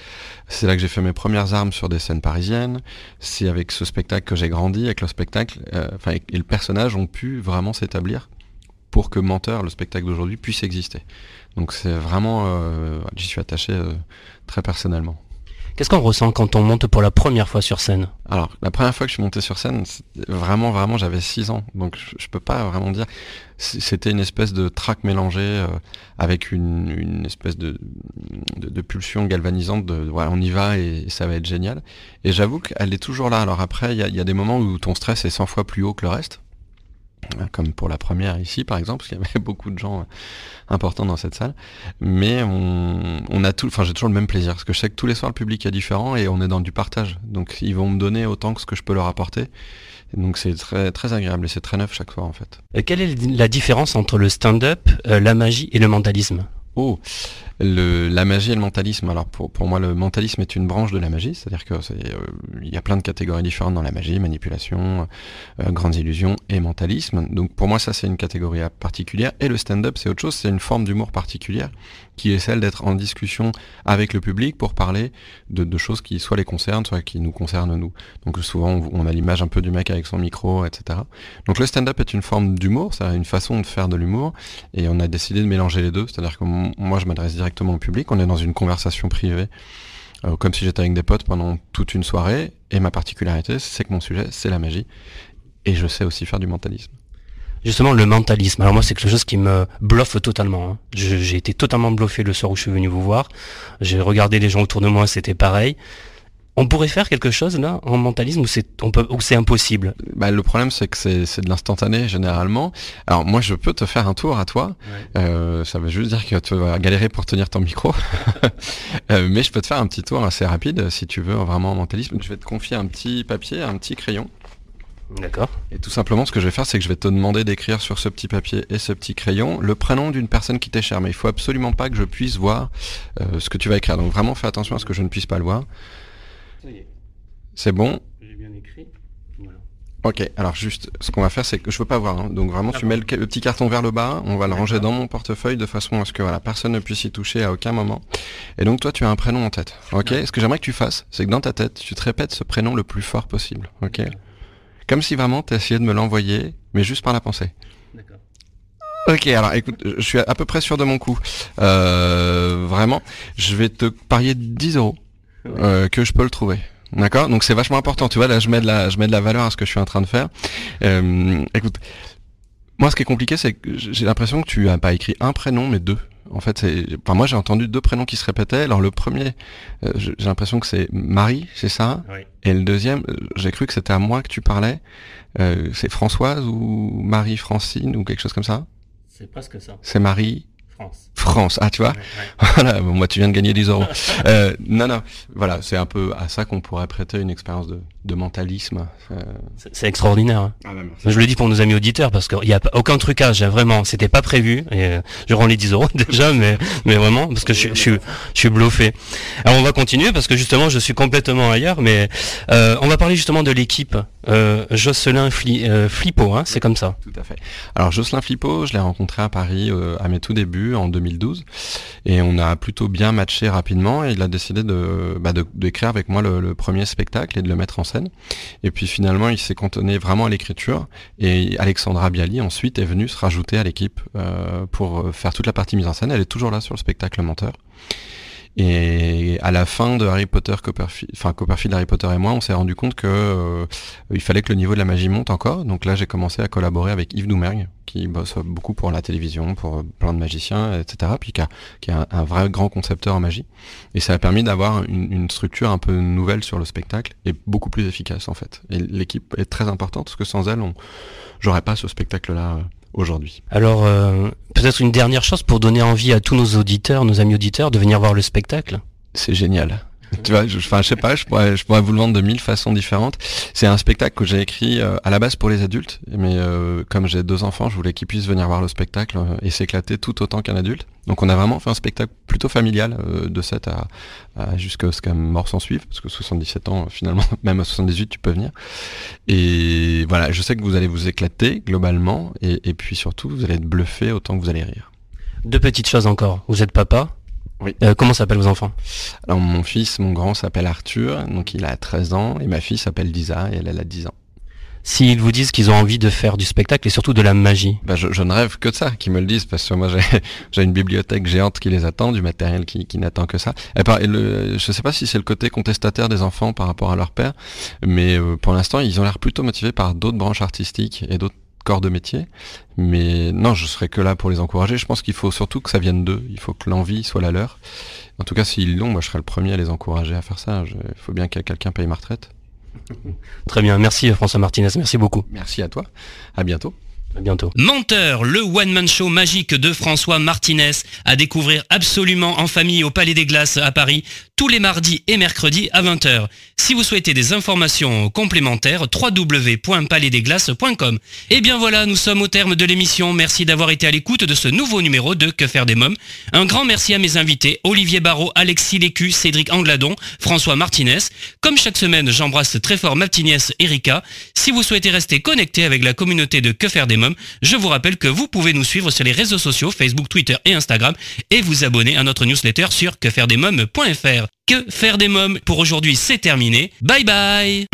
Speaker 7: C'est là que j'ai fait mes premières armes sur des scènes parisiennes. C'est avec ce spectacle que j'ai grandi, avec le spectacle, euh, enfin, et le personnage ont pu vraiment s'établir pour que Menteur, le spectacle d'aujourd'hui, puisse exister. Donc c'est vraiment, j'y suis attaché très personnellement.
Speaker 8: Qu'est-ce qu'on ressent quand on monte pour la première fois sur scène?
Speaker 7: Alors, la première fois que je suis monté sur scène, vraiment, vraiment, j'avais 6 ans. Donc, je, ne peux pas vraiment dire. C'était une espèce de trac mélangé euh, avec une, espèce de, de, pulsion galvanisante de voilà, on y va et, ça va être génial. Et j'avoue qu'elle est toujours là. Alors après, il y, y a des moments où ton stress est 100 fois plus haut que le reste comme pour la première ici par exemple, parce qu'il y avait <laughs> beaucoup de gens euh, importants dans cette salle. Mais on, a tout, enfin j'ai toujours le même plaisir, parce que je sais que tous les soirs le public est différent et on est dans du partage. Donc ils vont me donner autant que ce que je peux leur apporter. donc c'est très, très agréable et c'est très neuf chaque soir en fait.
Speaker 8: Quelle est la différence entre le stand-up, euh, la magie et le mentalisme?
Speaker 7: Oh, la magie et le mentalisme. Alors pour, pour, moi, le mentalisme est une branche de la magie, c'est-à-dire c'est, euh, y a plein de catégories différentes dans la magie, manipulation, euh, grandes illusions et mentalisme. Donc pour moi, ça c'est une catégorie particulière. Et le stand-up, c'est autre chose, c'est une forme d'humour particulière qui est celle d'être en discussion avec le public pour parler de, choses qui soit les concernent, soit qui nous concernent nous. Donc souvent, on, a l'image un peu du mec avec son micro, etc. Donc le stand-up est une forme d'humour, c'est une façon de faire de l'humour, et on a décidé de mélanger les deux, c'est-à-dire que moi je m'adresse directement au public, on est dans une conversation privée, euh, comme si j'étais avec des potes pendant toute une soirée, et ma particularité, c'est que mon sujet, c'est la magie, et je sais aussi faire du mentalisme
Speaker 8: justement le mentalisme. Alors moi c'est quelque chose qui me bluffe totalement. Hein. J'ai été totalement bluffé le soir où je suis venu vous voir. J'ai regardé les gens autour de moi, c'était pareil. On pourrait faire quelque chose là en mentalisme ou c'est on peut c'est impossible?
Speaker 7: Bah, Le problème c'est que c'est de l'instantané généralement. Alors moi je peux te faire un tour à toi. Euh, ça veut juste dire que tu vas galérer pour tenir ton micro. <laughs> Euh, mais je peux te faire un petit tour assez rapide si tu veux vraiment en mentalisme. Je vais te confier un petit papier, un petit crayon.
Speaker 8: D'accord.
Speaker 7: Et tout simplement, ce que je vais faire, c'est que je vais te demander d'écrire sur ce petit papier et ce petit crayon le prénom d'une personne qui t'est chère. Mais il faut absolument pas que je puisse voir euh, ce que tu vas écrire. Donc vraiment, fais attention à ce que je ne puisse pas le voir. C'est bon
Speaker 8: J'ai bien écrit.
Speaker 7: Ok, alors juste, ce qu'on va faire, c'est que je veux pas voir. Hein. Donc vraiment, tu mets le, petit carton vers le bas, on va le ranger dans mon portefeuille de façon à ce que voilà, personne ne puisse y toucher à aucun moment. Et donc toi, tu as un prénom en tête. Ok. Ce que j'aimerais que tu fasses, c'est que dans ta tête, tu te répètes ce prénom le plus fort possible. Ok. Comme si vraiment tu essayé de me l'envoyer, mais juste par la pensée. D'accord. Ok, alors écoute, je suis à peu près sûr de mon coup. Euh, vraiment, je vais te parier 10 euros euh, que je peux le trouver. D'accord? Donc c'est vachement important. Tu vois, là, je mets, de la, je mets de la valeur à ce que je suis en train de faire. Euh, écoute, moi, ce qui est compliqué, c'est que j'ai l'impression que tu as pas écrit un prénom, mais deux. En fait, c'est, enfin, moi, j'ai entendu deux prénoms qui se répétaient. Alors, le premier, euh, j'ai l'impression que c'est Marie, c'est ça? Et le deuxième, euh, j'ai cru que c'était à moi que tu parlais. Euh, c'est Françoise ou Marie-Francine ou quelque chose comme ça?
Speaker 8: C'est presque ça.
Speaker 7: C'est Marie France. Ah, tu vois <laughs> Voilà, moi tu viens de gagner 10 euros. Euh, non, non, voilà, c'est un peu à ça qu'on pourrait prêter une expérience de, mentalisme.
Speaker 8: Euh. C'est extraordinaire. Hein. Ah, je le dis pour nos amis auditeurs parce qu'il n'y a aucun trucage, vraiment, c'était pas prévu. Et euh, je rends les 10 euros <laughs> déjà, mais, mais vraiment, parce que je, je, je, je, suis bluffé. Alors on va continuer parce que justement je suis complètement ailleurs, mais on va parler justement de l'équipe. Jocelyn Fli, Flippo, hein, c'est comme ça.
Speaker 7: Tout à fait. Alors Jocelyn Flippo, je l'ai rencontré à Paris à mes tout débuts en 2012 et on a plutôt bien matché rapidement et il a décidé de bah, d'écrire avec moi le, premier spectacle et de le mettre en scène et puis finalement il s'est cantonné vraiment à l'écriture. Et Alexandra Bialy ensuite est venue se rajouter à l'équipe euh, pour faire toute la partie mise en scène. Elle est toujours là sur le spectacle menteur et à la fin de Harry Potter, Copperfield, enfin Copperfield, Harry Potter et moi, on s'est rendu compte que euh, il fallait que le niveau de la magie monte encore. Donc là, j'ai commencé à collaborer avec Yves Doumergue, qui bosse beaucoup pour la télévision, pour plein de magiciens, etc. Puis qui, est un, vrai grand concepteur en magie. Et ça a permis d'avoir une, structure un peu nouvelle sur le spectacle et beaucoup plus efficace en fait. Et l'équipe est très importante parce que sans elle, j'aurais pas ce spectacle-là. Aujourd'hui.
Speaker 8: Alors, euh, peut-être une dernière chose pour donner envie à tous nos auditeurs, nos amis auditeurs, de venir voir le spectacle.
Speaker 7: C'est génial. Tu vois, je, enfin, je sais pas, je pourrais, je pourrais vous le vendre de mille façons différentes. C'est un spectacle que j'ai écrit euh, à la base pour les adultes, mais euh, comme j'ai deux enfants, je voulais qu'ils puissent venir voir le spectacle euh, et s'éclater tout autant qu'un adulte. Donc on a vraiment fait un spectacle plutôt familial de 7 à, à jusqu'à ce qu'un mort s'en suive, parce que 77 ans, finalement, <laughs> même à 78, tu peux venir. Et voilà, je sais que vous allez vous éclater globalement, et, et puis surtout, vous allez être bluffé autant que vous allez rire.
Speaker 8: Deux petites choses encore. Vous êtes papa
Speaker 7: Oui.
Speaker 8: Euh, comment s'appellent vos enfants?
Speaker 7: Alors mon fils, mon grand s'appelle Arthur, donc il a 13 ans, et ma fille s'appelle Lisa, et elle, elle a 10 ans.
Speaker 8: S'ils vous disent qu'ils ont envie de faire du spectacle et surtout de la magie.
Speaker 7: Bah, je, je ne rêve que de ça, qu'ils me le disent, parce que moi j'ai <laughs> une bibliothèque géante qui les attend, du matériel qui, qui n'attend que ça. Et par, et le, je sais pas si c'est le côté contestataire des enfants par rapport à leur père, mais euh, pour l'instant ils ont l'air plutôt motivés par d'autres branches artistiques et d'autres corps de métier. Mais non, je serais que là pour les encourager. Je pense qu'il faut surtout que ça vienne d'eux. Il faut que l'envie soit la leur. En tout cas, s'ils l'ont, moi je serais le premier à les encourager à faire ça. Il faut bien que quelqu'un paye ma retraite. <laughs>
Speaker 8: Très bien, merci François Martinez, merci beaucoup.
Speaker 7: Merci à toi. À bientôt.
Speaker 8: À bientôt.
Speaker 1: Menteur, le one-man show magique de François Martinez à découvrir absolument en famille au Palais des Glaces à Paris tous les mardis et mercredis à 20h. Si vous souhaitez des informations complémentaires, www.palaisdesglaces.com. Et bien voilà, nous sommes au terme de l'émission. Merci d'avoir été à l'écoute de ce nouveau numéro de Que faire des mômes. Un grand merci à mes invités, Olivier Barrault, Alexis Lécu, Cédric Angladon, François Martinez. Comme chaque semaine, j'embrasse très fort ma petite nièce Erika. Si vous souhaitez rester connecté avec la communauté de Que faire des mômes, je vous rappelle que vous pouvez nous suivre sur les réseaux sociaux, Facebook, Twitter et Instagram, et vous abonner à notre newsletter sur quefairedesmômes.fr. Que faire des mômes pour aujourd'hui, c'est terminé. Bye bye